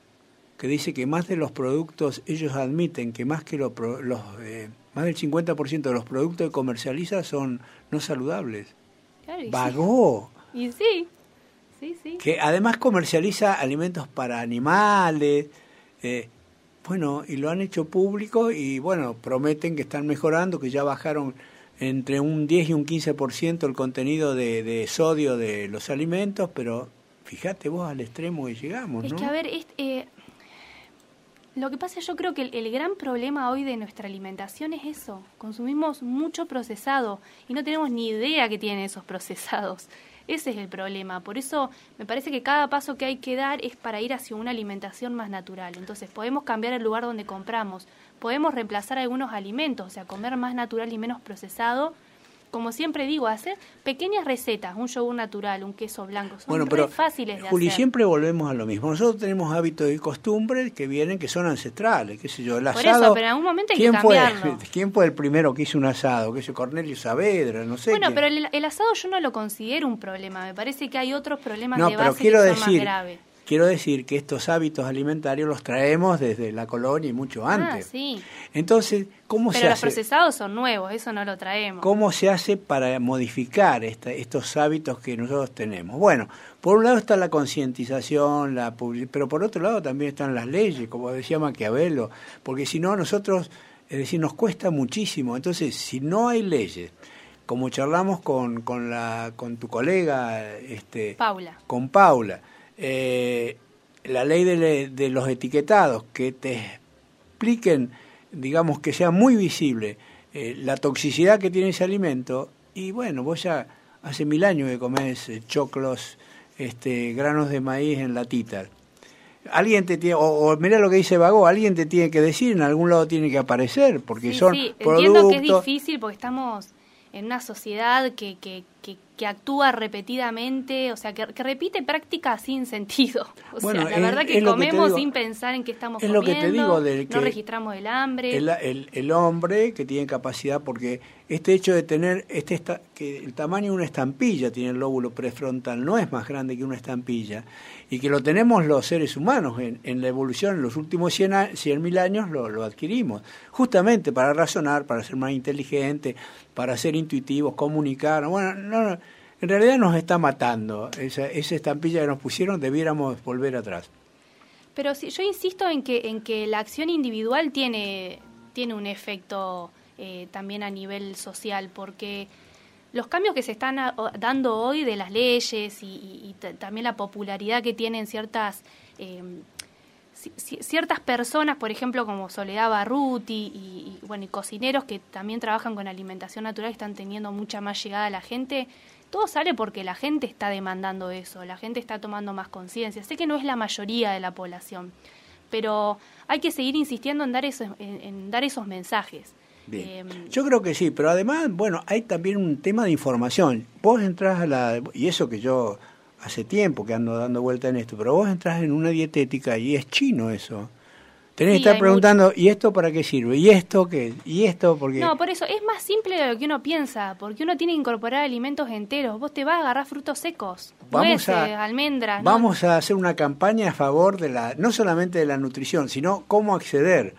que dice que más de los productos, ellos admiten que más que los, los eh, más del 50% de los productos que comercializa son no saludables. Claro, Y sí. Que además comercializa alimentos para animales. Eh, bueno, y lo han hecho público y bueno, prometen que están mejorando, que ya bajaron entre un 10 y un 15% el contenido de, de, sodio de los alimentos, pero fíjate vos al extremo que llegamos, es ¿no? que a ver, eh, lo que pasa yo creo que el, el, gran problema hoy de nuestra alimentación es eso, consumimos mucho procesado y no tenemos ni idea que tienen esos procesados. *laughs* Ese es el problema. Por eso me parece que cada paso que hay que dar es para ir hacia una alimentación más natural. Entonces podemos cambiar el lugar donde compramos, podemos reemplazar algunos alimentos, o sea, comer más natural y menos procesado como siempre digo, hacer pequeñas recetas, un yogur natural, un queso blanco, son bueno, pero, fáciles de Juli, siempre volvemos a lo mismo. Nosotros tenemos hábitos y costumbres que vienen, que son ancestrales, qué sé yo, el asado. Por eso, pero en algún momento hay que cambiarlo. Fue, *laughs* ¿Quién fue el primero que hizo un asado? ¿Qué sé Cornelio Saavedra? No sé. Bueno, pero el, asado yo no lo considero un problema, me parece que hay otros problemas no, de base quiero que son decir, más graves. Quiero decir que estos hábitos alimentarios los traemos desde la colonia y mucho Ah, antes. sí. Entonces, ¿cómo Pero se los hace? procesados son nuevos, eso no lo traemos. ¿Cómo se hace para modificar esta- estos hábitos que nosotros tenemos? Bueno, por un lado está la concientización, la pero por otro lado también están las leyes, como decía Maquiavelo, porque si no nosotros, es decir, nos cuesta muchísimo. Entonces, si no hay leyes, como charlamos con, con, la, con tu colega, este, Paula. con Paula, eh, la ley de, le- de los etiquetados que te expliquen, digamos, que sea muy visible eh, la toxicidad que tiene ese alimento. Y bueno, vos ya hace mil años que comés eh, choclos, este, granos de maíz en latita. Alguien te tiene, o, mira lo que dice Vago, alguien te tiene que decir, en algún lado tiene que aparecer, porque son sí. productos... Entiendo que es difícil porque estamos en una sociedad que, que, que, que actúa repetidamente, o sea, que, que, repite prácticas sin sentido. *laughs* O Bueno, sea, la es- verdad que comemos digo. sin pensar en qué estamos Es lo que comiendo, te digo del no registramos el hambre. el, el- el hombre que tiene capacidad, porque este hecho de tener, este esta- que el tamaño de una estampilla tiene el lóbulo prefrontal, no es más grande que una estampilla, y que lo tenemos los seres humanos. En, en la evolución, en los últimos 100 a- 100.000 años lo, lo adquirimos, justamente para razonar, para ser más inteligente, para ser intuitivos, comunicar, bueno, no, no, en realidad nos está matando, esa, esa estampilla que nos pusieron debiéramos volver atrás. Pero sí, yo insisto en que, en que la acción individual tiene, tiene un efecto eh, también a nivel social, porque los cambios que se están a- o- dando hoy de las leyes y, y- y ta- también la popularidad que tienen ciertas eh, ci- ci- ciertas personas, por ejemplo, como Soledad Barruti y, bueno y cocineros que también trabajan con alimentación natural, están teniendo mucha más llegada a la gente. Todo sale porque la gente está demandando eso, la gente está tomando más conciencia. Sé que no es la mayoría de la población, pero hay que seguir insistiendo en dar esos, en dar esos mensajes. Bien. Eh, Yo creo que sí, pero además, bueno, hay también un tema de información. Vos entras a la... Y eso que yo hace tiempo que ando dando vuelta en esto, pero vos entras en una dietética y es chino eso. Tenés Sí, que estar preguntando, ¿y esto para qué sirve? ¿Y esto qué? ¿Y esto porque No, por eso es más simple de lo que uno piensa, porque uno tiene que incorporar alimentos enteros. Vos te vas a agarrar frutos secos, Vamos nueces, a- almendras. ¿no? Vamos a hacer una campaña a favor de la, no solamente de la nutrición, sino cómo acceder.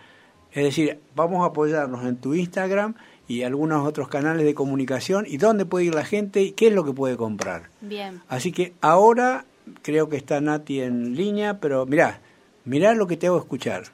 Es decir, vamos a apoyarnos en tu Instagram y algunos otros canales de comunicación y dónde puede ir la gente y qué es lo que puede comprar. Bien. Así que ahora creo que está Nati en línea, pero mirá, mirá lo que te hago escuchar.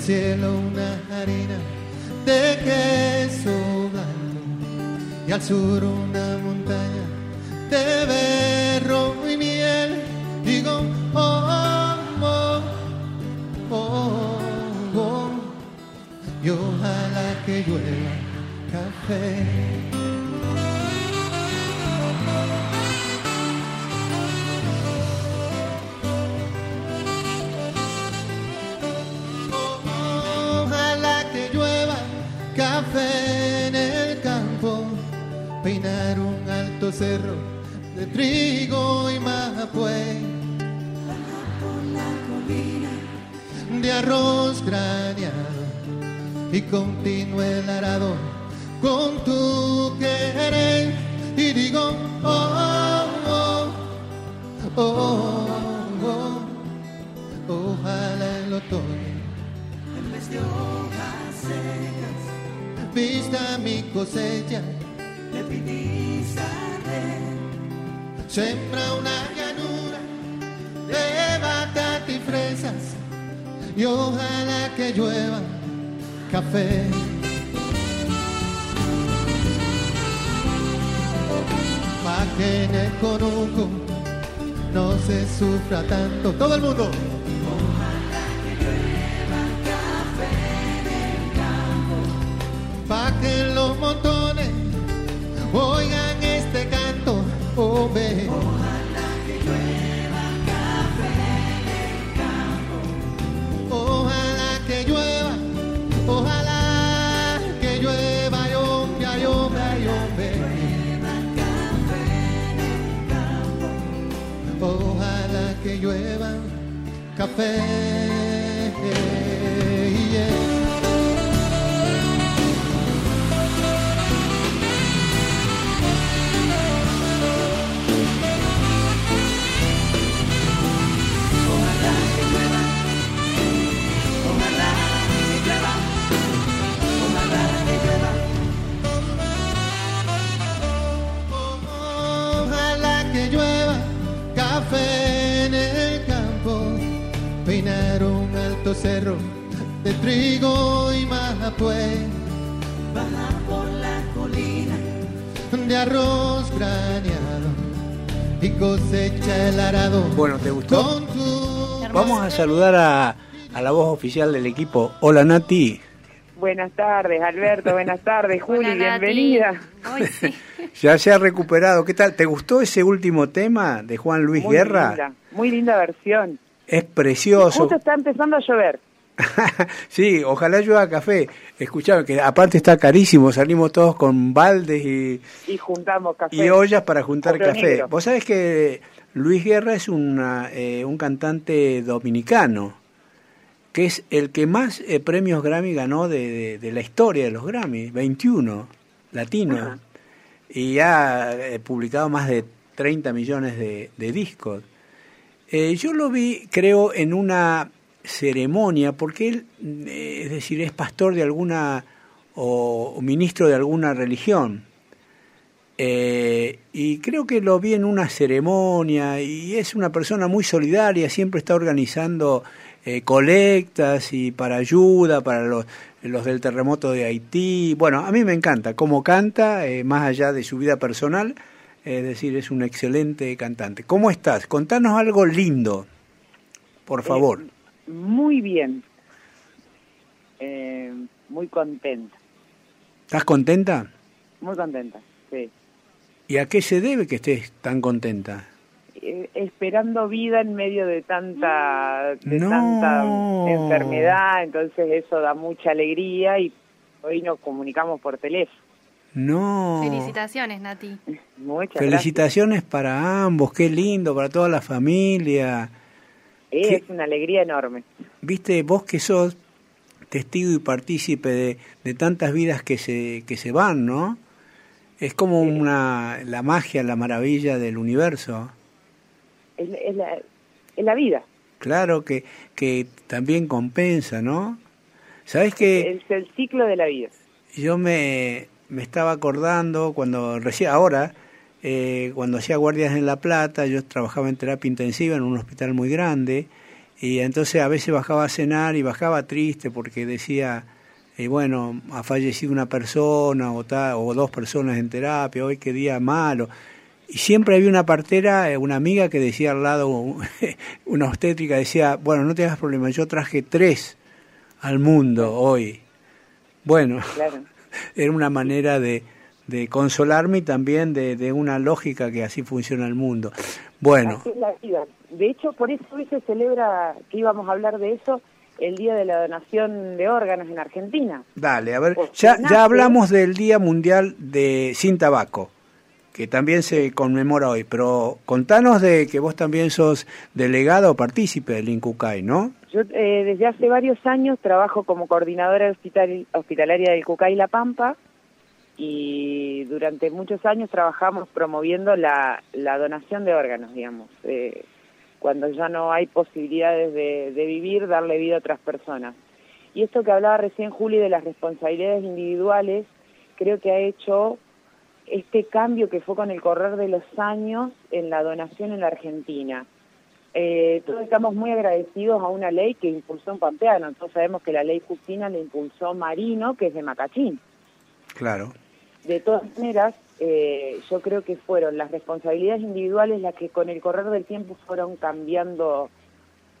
Cielo una harina de queso blanco y al sur una cosecha de sembra una llanura de batata y fresas y ojalá que llueva café. Pa' que en el conuco no se sufra tanto. Todo el mundo. Que llueva café. Alto cerro de trigo y mapué, bajar por la colina de arroz graneado y cosecha el arado. Bueno, ¿te gustó? Vamos a saludar a, a la voz oficial del equipo. Hola Nati. Buenas tardes, Alberto. Buenas tardes, Juli. Hola, bienvenida. Ay, sí. *laughs* Ya se ha recuperado. ¿Qué tal? ¿Te gustó ese último tema de Juan Luis Muy Guerra? linda, muy linda versión. Es precioso. Justo está empezando a llover. *laughs* sí, ojalá llueva café. Escuchame que aparte está carísimo. Salimos todos con baldes y, Y juntamos café. y ollas para juntar café. negro. Vos sabés que Luis Guerra es una, eh, un cantante dominicano, que es el que más eh, premios Grammy ganó de, de- de la historia de los Grammy, 21, latino, y ha eh, publicado más de 30 millones de, de discos. Eh, yo lo vi, creo, en una ceremonia, porque él, eh, es decir, es pastor de alguna o, o ministro de alguna religión. Eh, y creo que lo vi en una ceremonia y es una persona muy solidaria, siempre está organizando eh, colectas y para ayuda para los, los del terremoto de Haití. Bueno, a mí me encanta cómo canta, eh, más allá de su vida personal, es decir, es un excelente cantante. ¿Cómo estás? Contanos algo lindo, por favor. Eh, muy bien. Eh, muy contenta. ¿Estás contenta? Muy contenta, sí. ¿Y a qué se debe que estés tan contenta? Eh, esperando vida en medio de tanta de No. tanta enfermedad, entonces eso da mucha alegría y hoy nos comunicamos por teléfono. No. Felicitaciones, Nati. Muchas Felicitaciones para ambos, qué lindo, para toda la familia. gracias. Es una alegría enorme. Viste, vos que sos testigo y partícipe de, de tantas vidas que se, que se van, ¿no? Es como una, la magia, la maravilla del universo. Es, es la, es la vida. Claro que, que también compensa, ¿no? Sabes que Es el ciclo de la vida. yo me, me estaba acordando cuando recién ahora eh, cuando hacía guardias en La Plata yo trabajaba en terapia intensiva en un hospital muy grande y entonces a veces bajaba a cenar y bajaba triste porque decía eh, bueno ha fallecido una persona o ta- o dos personas en terapia hoy qué día malo y siempre había una partera, eh, una amiga que decía al lado, *laughs* una obstétrica decía, bueno, no te hagas problema, yo traje tres al mundo hoy. Bueno, Claro. *laughs* era una manera de, de consolarme y también de, de una lógica que así funciona el mundo. Bueno. De hecho, por eso hoy se celebra, que íbamos a hablar de eso, el Día de la Donación de Órganos en Argentina. dale, a ver, Porque ya, nace- ya hablamos del Día Mundial de Sin Tabaco, que también se conmemora hoy, pero contanos de que vos también sos delegada o partícipe del INCUCAI, ¿no? Yo eh, desde hace varios años trabajo como coordinadora hospital- hospitalaria del Cucay La Pampa y durante muchos años trabajamos promoviendo la, la donación de órganos, digamos. Eh, cuando ya no hay posibilidades de, de vivir, darle vida a otras personas. Y esto que hablaba recién Juli de las responsabilidades individuales, creo que ha hecho este cambio que fue con el correr de los años en la donación en la Argentina. Eh, todos estamos muy agradecidos a una ley que impulsó un pampeano. Todos sabemos que la ley Justina la impulsó Marino, que es de Macachín. Claro. De todas maneras, eh, yo creo que fueron las responsabilidades individuales las que con el correr del tiempo fueron cambiando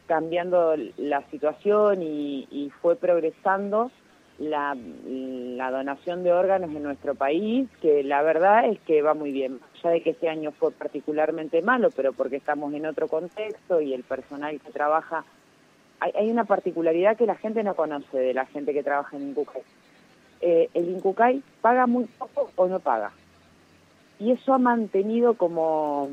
cambiando la situación y, y fue progresando la, la donación de órganos en nuestro país, que la verdad es que va muy bien. Ya de que este año fue particularmente malo, pero porque estamos en otro contexto y el personal que trabaja... Hay, hay una particularidad que la gente no conoce de la gente que trabaja en Incucay. Eh, el Incucay paga muy poco o no paga. Y eso ha mantenido como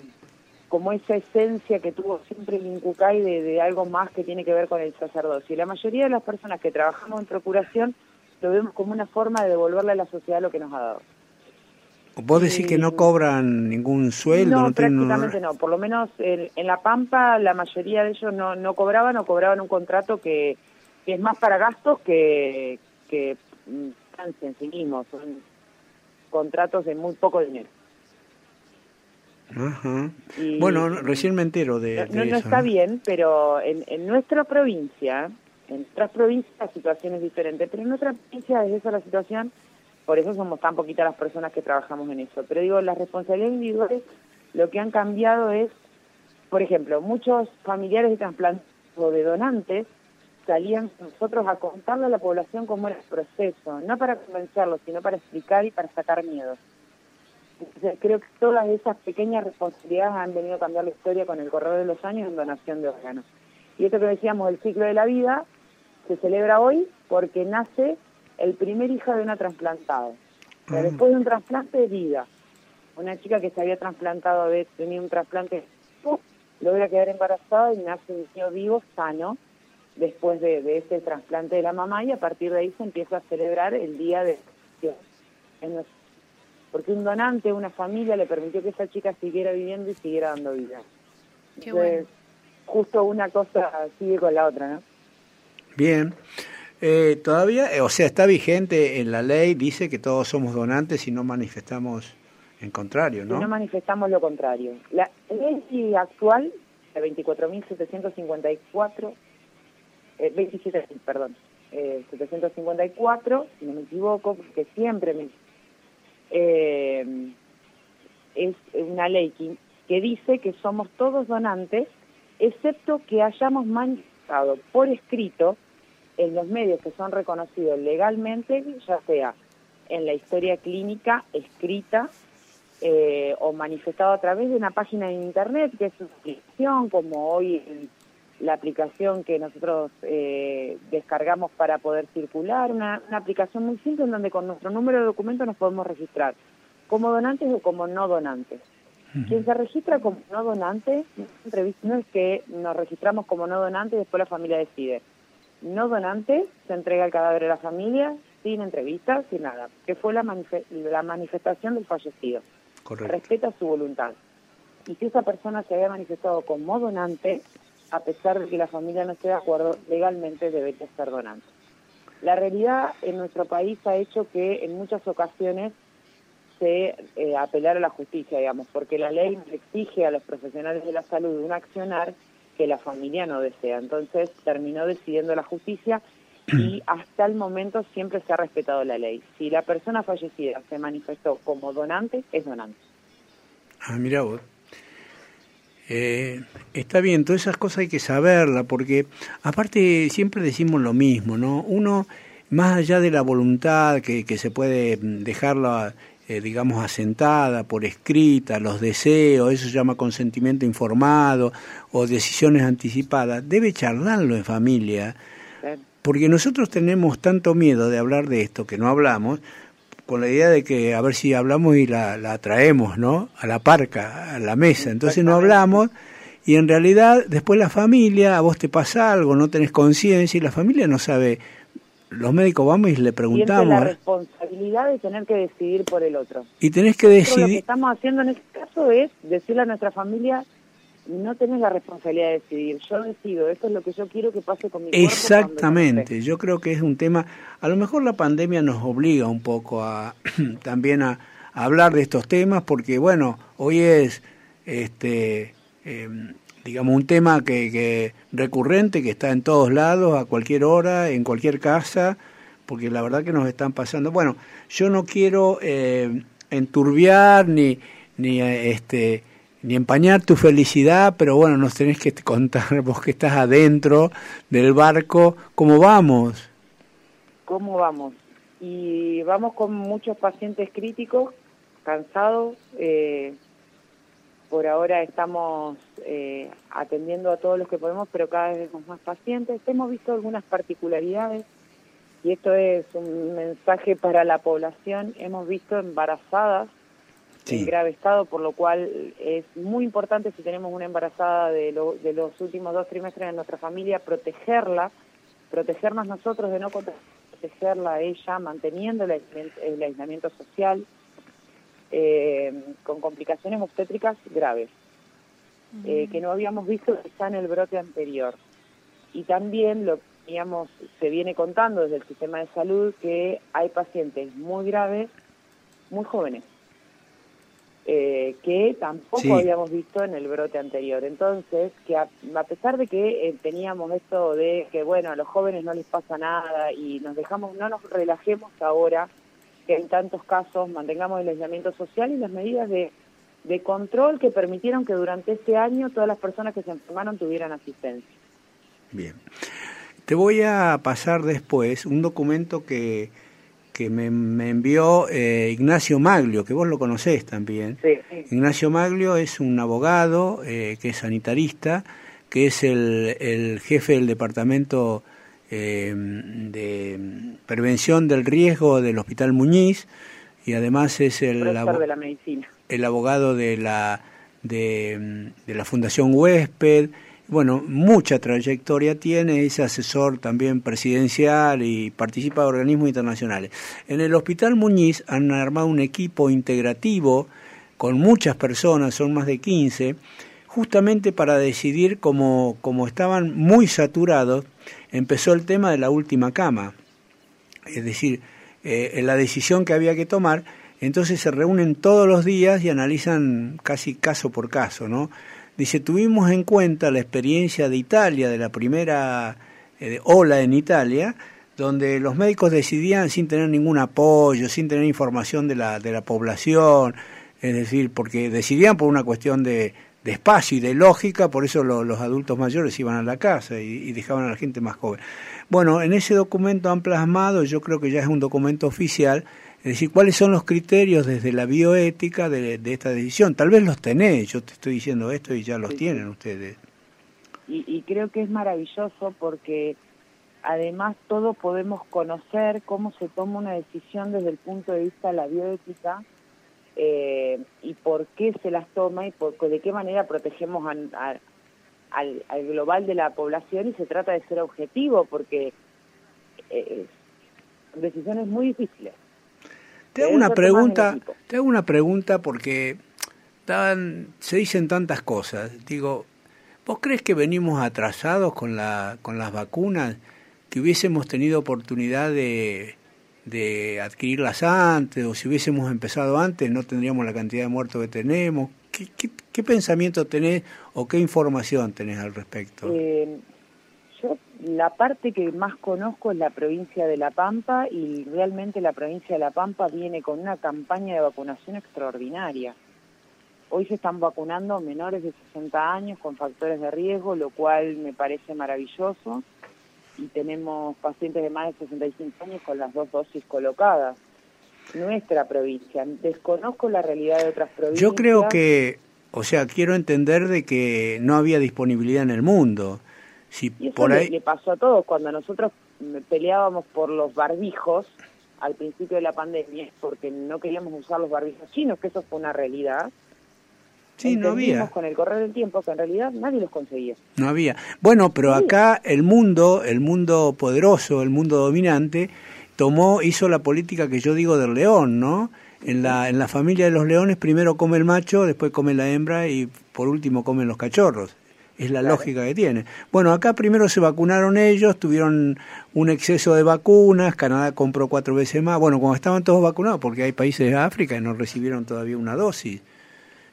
como esa esencia que tuvo siempre el Incucay de, de algo más que tiene que ver con el sacerdocio. Y la mayoría de las personas que trabajamos en procuración lo vemos como una forma de devolverle a la sociedad lo que nos ha dado. Vos decís que no cobran ningún sueldo, no, no, prácticamente no. Por lo menos en, en La Pampa la mayoría de ellos no, no cobraban o cobraban un contrato que, que es más para gastos que, que en sí mismo. Son contratos de muy poco dinero. Ajá. Y- Bueno, no- recién me entero de, No, de no, no eso. está bien, pero en, en nuestra provincia, en otras provincias la situación es diferente, pero en nuestra provincia es esa la situación, por eso somos tan poquitas las personas que trabajamos en eso. Pero digo, las responsabilidades individuales lo que han cambiado es, por ejemplo, muchos familiares de trasplantes o de donantes salían nosotros a contarle a la población cómo era el proceso, no para convencerlos, sino para explicar y para sacar miedos. Entonces, creo que todas esas pequeñas responsabilidades han venido a cambiar la historia con el correr de los años en donación de órganos. Y esto que decíamos, el ciclo de la vida, se celebra hoy porque nace el primer hijo de una trasplantada. O sea, Ah. después de un trasplante de vida, una chica que se había trasplantado, había tenido un trasplante, ¡pum! logra quedar embarazada y nace un niño vivo, sano, después de, de ese trasplante de la mamá y a partir de ahí se empieza a celebrar el día de porque un donante, una familia le permitió que esa chica siguiera viviendo y siguiera dando vida. Qué Entonces, bueno. justo una cosa sigue con la otra, ¿no? Bien. Eh, todavía, eh, o sea, está vigente en la ley, dice que todos somos donantes y no manifestamos en contrario, ¿no? no manifestamos lo contrario. La ley actual, la 24.754, eh, 27, perdón, eh, 754, si no me equivoco, porque siempre me... eh, es una ley que, que dice que somos todos donantes, excepto que hayamos manifestado por escrito en los medios que son reconocidos legalmente, ya sea en la historia clínica escrita eh, o manifestado a través de una página de internet que es una aplicación, como hoy la aplicación que nosotros eh, descargamos para poder circular, una, una aplicación muy simple en donde con nuestro número de documento nos podemos registrar como donantes o como no donantes. Quien se registra como no donante, no es entrevista- no es que nos registramos como no donante y después la familia decide. No donante, se entrega el cadáver a la familia sin entrevista, sin nada, que fue la, manife- la manifestación del fallecido. Correcto. Respeta su voluntad. Y si esa persona se había manifestado como donante, a pesar de que la familia no esté de acuerdo, legalmente debería ser donante. La realidad en nuestro país ha hecho que en muchas ocasiones se eh, apelar a la justicia, digamos, porque la ley le exige a los profesionales de la salud un accionar que la familia no desea. Entonces terminó decidiendo la justicia y *clears throat* hasta el momento siempre se ha respetado la ley. Si la persona fallecida se manifestó como donante, es donante. Ah, mira vos. Eh, está bien, todas esas cosas hay que saberlas, porque aparte siempre decimos lo mismo, ¿no? Uno, más allá de la voluntad que, que se puede dejarla, eh, digamos, asentada por escrita, los deseos, eso se llama consentimiento informado o decisiones anticipadas, debe charlarlo en familia, porque nosotros tenemos tanto miedo de hablar de esto que no hablamos, con la idea de que a ver si hablamos y la, la traemos, ¿no? A la parca, a la mesa. Entonces no hablamos y en realidad después la familia, a vos te pasa algo, no tenés conciencia y la familia no sabe. Los médicos vamos y le preguntamos la ¿eh? responsabilidad de tener que decidir por el otro. y tenés que Nosotros lo que decidir. estamos haciendo en este caso es decirle a nuestra familia, no tenés la responsabilidad de decidir, yo decido, esto es lo que yo quiero que pase con mi cuerpo. Exactamente, yo creo que es un tema, a lo mejor la pandemia nos obliga un poco a *clears throat* también a, a hablar de estos temas porque bueno, hoy es este eh, digamos un tema que, que recurrente que está en todos lados, a cualquier hora, en cualquier casa, porque la verdad que nos están pasando. Bueno, yo no quiero eh, enturbiar ni ni eh, este ni empañar tu felicidad, pero bueno, nos tenés que contar *laughs* vos que estás adentro del barco, ¿cómo vamos? ¿Cómo vamos? Y vamos con muchos pacientes críticos, cansados. eh, por ahora estamos eh, atendiendo a todos los que podemos, pero cada vez vemos más pacientes. Hemos visto algunas particularidades y esto es un mensaje para la población. Hemos visto embarazadas Sí. en grave estado, por lo cual es muy importante si tenemos una embarazada de, lo- de los últimos dos trimestres en nuestra familia, protegerla, protegernos nosotros de no protegerla a ella, manteniendo el el aislamiento social, eh, con complicaciones obstétricas graves, eh, que no habíamos visto quizá en el brote anterior. Y también lo digamos, se viene contando desde el sistema de salud que hay pacientes muy graves, muy jóvenes. eh, que tampoco Sí. habíamos visto en el brote anterior. Entonces, que a, a pesar de que eh, teníamos esto de que, bueno, a los jóvenes no les pasa nada y nos dejamos, no nos relajemos ahora, que en tantos casos mantengamos el aislamiento social y las medidas de, de control que permitieron que durante este año todas las personas que se enfermaron tuvieran asistencia. Bien. Te voy a pasar después un documento que, que me, me envió eh, Ignacio Maglio, que vos lo conocés también. Sí. Ignacio Maglio es un abogado eh, que es sanitarista, que es el, el jefe del departamento eh, de prevención del riesgo del Hospital Muñiz y además es el, Profesor abo- de la medicina. el abogado de la de, de la Fundación Huésped. Bueno, mucha trayectoria tiene, es asesor también presidencial y participa de organismos internacionales. En el Hospital Muñiz han armado un equipo integrativo con muchas personas, son más de 15, justamente para decidir, como, como estaban muy saturados, empezó el tema de la última cama es decir, eh, la decisión que había que tomar, entonces se reúnen todos los días y analizan casi caso por caso, ¿no? Dice, tuvimos en cuenta la experiencia de Italia, de la primera eh, ola en Italia, donde los médicos decidían sin tener ningún apoyo, sin tener información de la, de la población, es decir, porque decidían por una cuestión de, de espacio y de lógica, por eso lo- los adultos mayores iban a la casa y, y dejaban a la gente más joven. Bueno, en ese documento han plasmado, yo creo que ya es un documento oficial, es decir, cuáles son los criterios desde la bioética de, de esta decisión. Tal vez los tenés, yo te estoy diciendo esto y ya los Sí, tienen ustedes. y, y creo que es maravilloso porque además todos podemos conocer cómo se toma una decisión desde el punto de vista de la bioética eh, y por qué se las toma y por, de qué manera protegemos a- a- al, al global de la población y se trata de ser objetivo porque eh, son decisiones muy difíciles. Te hago una pregunta, te hago una pregunta porque tan- se dicen tantas cosas. Digo, ¿vos crees que venimos atrasados con la con las vacunas? Que hubiésemos tenido oportunidad de, de adquirirlas antes o si hubiésemos empezado antes no tendríamos la cantidad de muertos que tenemos. ¿Qué, qué, pensamiento tenés o qué información tenés al respecto? Eh, yo la parte que más conozco es la provincia de La Pampa y realmente la provincia de La Pampa viene con una campaña de vacunación extraordinaria. Hoy se están vacunando menores de 60 años con factores de riesgo, lo cual me parece maravilloso. Y tenemos pacientes de más de 65 años con las dos dosis colocadas. Nuestra provincia. Desconozco la realidad de otras provincias. Yo creo que, o sea, quiero entender de que no había disponibilidad en el mundo. Si Y eso por le, ahí le pasó a todos. Cuando nosotros peleábamos por los barbijos al principio de la pandemia, porque no queríamos usar los barbijos chinos, que eso fue una realidad. Sí, no había. con el correr del tiempo que en realidad nadie los conseguía. No había. Bueno, pero acá el mundo, el mundo poderoso, el mundo dominante, tomó, hizo la política que yo digo del león, ¿no? En la, en la familia de los leones primero come el macho, después come la hembra y por último comen los cachorros. Es la lógica que tiene. Bueno, acá primero se vacunaron ellos, tuvieron un exceso de vacunas, Canadá compró cuatro veces más. Bueno, cuando estaban todos vacunados, porque hay países de África que no recibieron todavía una dosis.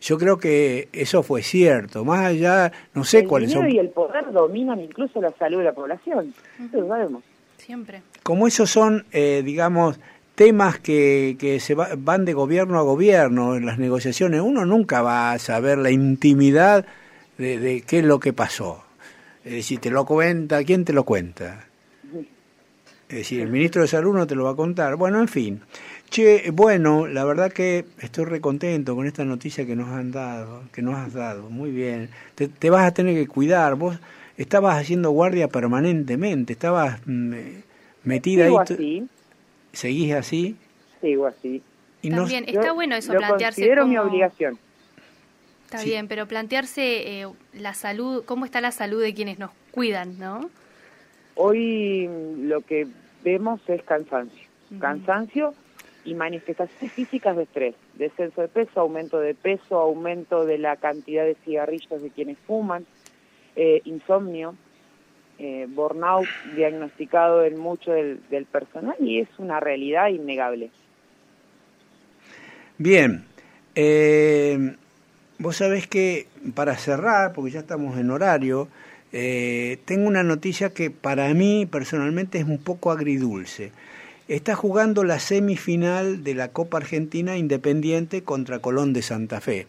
Yo creo que eso fue cierto. Más allá, no sé el cuáles dinero son. y el poder dominan incluso la salud de la población. Eso lo sabemos. Siempre. como esos son, eh, digamos, temas que, que se va- van de gobierno a gobierno en las negociaciones, uno nunca va a saber la intimidad de, de qué es lo que pasó. Es decir, te lo cuenta, ¿quién te lo cuenta? Es decir, el ministro de Salud no te lo va a contar. Bueno, en fin. Che, bueno, la verdad que estoy recontento con esta noticia que nos han dado, que nos has dado. Muy bien. Te, te vas a tener que cuidar. Vos estabas haciendo guardia permanentemente, estabas mm, eh, metida Sigo ahí. así, ¿Seguís así? sigo así. Y no- También está Yo bueno eso, lo plantearse considero mi como- obligación. Está Sí. bien, pero plantearse eh, la salud, cómo está la salud de quienes nos cuidan, ¿no? Hoy mm, lo que vemos es cansancio. Cansancio y manifestaciones físicas de estrés. Descenso de peso, aumento de peso, aumento de la cantidad de cigarrillos de quienes fuman, eh, insomnio, eh, burnout diagnosticado en mucho del, del personal y es una realidad innegable. Bien. Eh, vos sabés que para cerrar, porque ya estamos en horario, eh, tengo una noticia que para mí personalmente es un poco agridulce. Está jugando la semifinal de la Copa Argentina Independiente contra Colón de Santa Fe.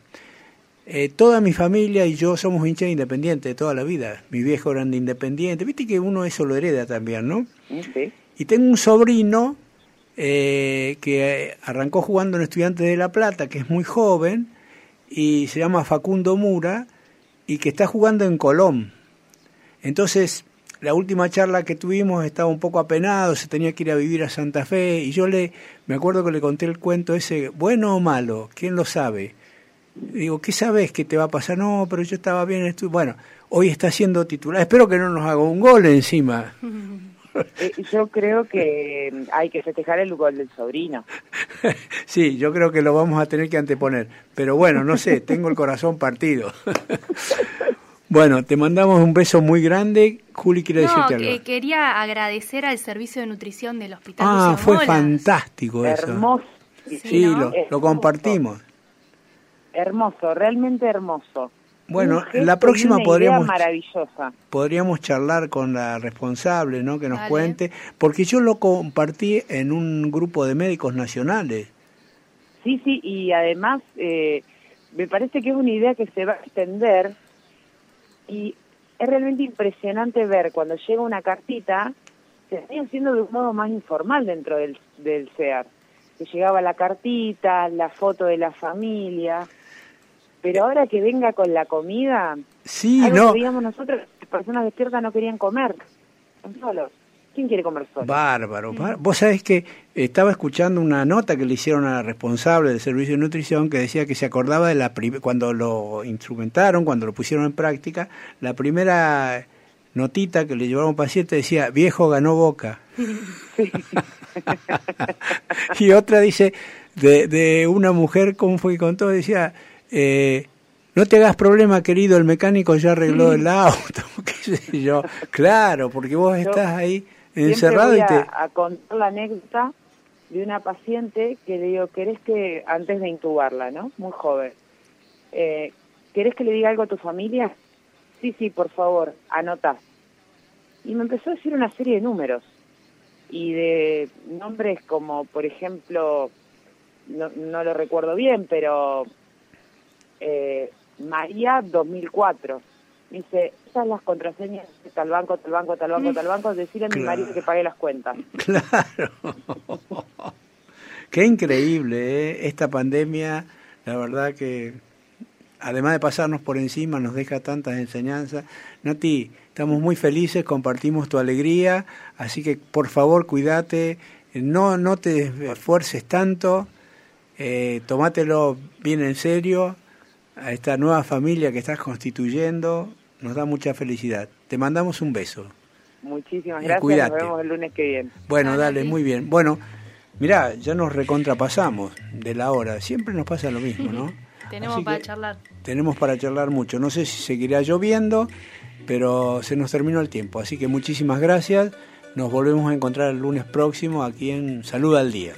Eh, toda mi familia y yo somos hinchas independientes de toda la vida. Mi viejo era de independiente. Viste que uno eso lo hereda también, ¿no? Sí. Y tengo un sobrino eh, que arrancó jugando en Estudiantes de La Plata, que es muy joven, y se llama Facundo Mura, y que está jugando en Colón. Entonces, la última charla que tuvimos estaba un poco apenado, se tenía que ir a vivir a Santa Fe, y yo le, me acuerdo que le conté el cuento ese, bueno o malo, ¿quién lo sabe? Digo, ¿qué sabes que te va a pasar? No, pero yo estaba bien. Estu bueno, hoy está siendo titular. Espero que no nos haga un gol encima. *laughs* Eh, yo creo que hay que festejar el gol del sobrino. *laughs* sí, yo creo que lo vamos a tener que anteponer. Pero bueno, no sé, tengo el corazón partido. *laughs* bueno, te mandamos un beso muy grande. Juli quiere no, decirte que algo. quería agradecer al servicio de nutrición del hospital. Ah, fue Molas. fantástico eso. Hermoso. Sí, ¿no? lo, compartimos. Hermoso, realmente hermoso. Bueno, la próxima podríamos maravillosa. podríamos charlar con la responsable, ¿no? Que nos Dale. cuente, porque yo lo compartí en un grupo de médicos nacionales. Sí, sí, y además eh, me parece que es una idea que se va a extender y es realmente impresionante ver cuando llega una cartita, se está haciendo de un modo más informal dentro del, del CEAR. Que llegaba la cartita, la foto de la familia, pero ahora que venga con la comida, Sí, algo no. que veíamos nosotros, las personas despiertas no querían comer, solos. ¿Quién quiere comer solo? Bárbaro. bár- Vos sabés que estaba escuchando una nota que le hicieron a la responsable del servicio de nutrición que decía que se acordaba de la prim- cuando lo instrumentaron, cuando lo pusieron en práctica, la primera notita que le llevaron a un paciente decía, viejo ganó boca. *laughs* y otra dice, de, de una mujer, ¿cómo fue que contó? Decía, eh, no te hagas problema, querido, el mecánico ya arregló el *laughs* auto, *laughs* qué sé yo. Claro, porque vos estás ahí encerrado voy y te... a, a contar la anécdota de una paciente que le digo, ¿querés que, antes de intubarla, ¿no? Muy joven, eh, ¿querés que le diga algo a tu familia? Sí, sí, por favor, anota. Y me empezó a decir una serie de números y de nombres como, por ejemplo, no, no lo recuerdo bien, pero eh, María 2004. Me dice, las contraseñas de tal banco, tal banco, tal banco, tal banco, decirle a mi Claro. marido que pague las cuentas. *laughs* Claro. Qué increíble, ¿eh? Esta pandemia, la verdad que, además de pasarnos por encima, nos deja tantas enseñanzas. Nati, estamos muy felices, compartimos tu alegría, así que por favor cuídate, no, no te esfuerces tanto, eh, tomátelo bien en serio, a esta nueva familia que estás constituyendo, nos da mucha felicidad. Te mandamos un beso. Muchísimas Y gracias, cuídate. nos vemos el lunes que viene. Bueno, dale, muy bien. Bueno, mirá, ya nos recontrapasamos de la hora. Siempre nos pasa lo mismo, ¿no? *laughs* Tenemos Así para charlar. Tenemos para charlar mucho. No sé si seguirá lloviendo, pero se nos terminó el tiempo. Así que muchísimas gracias. Nos volvemos a encontrar el lunes próximo aquí en Salud al Día.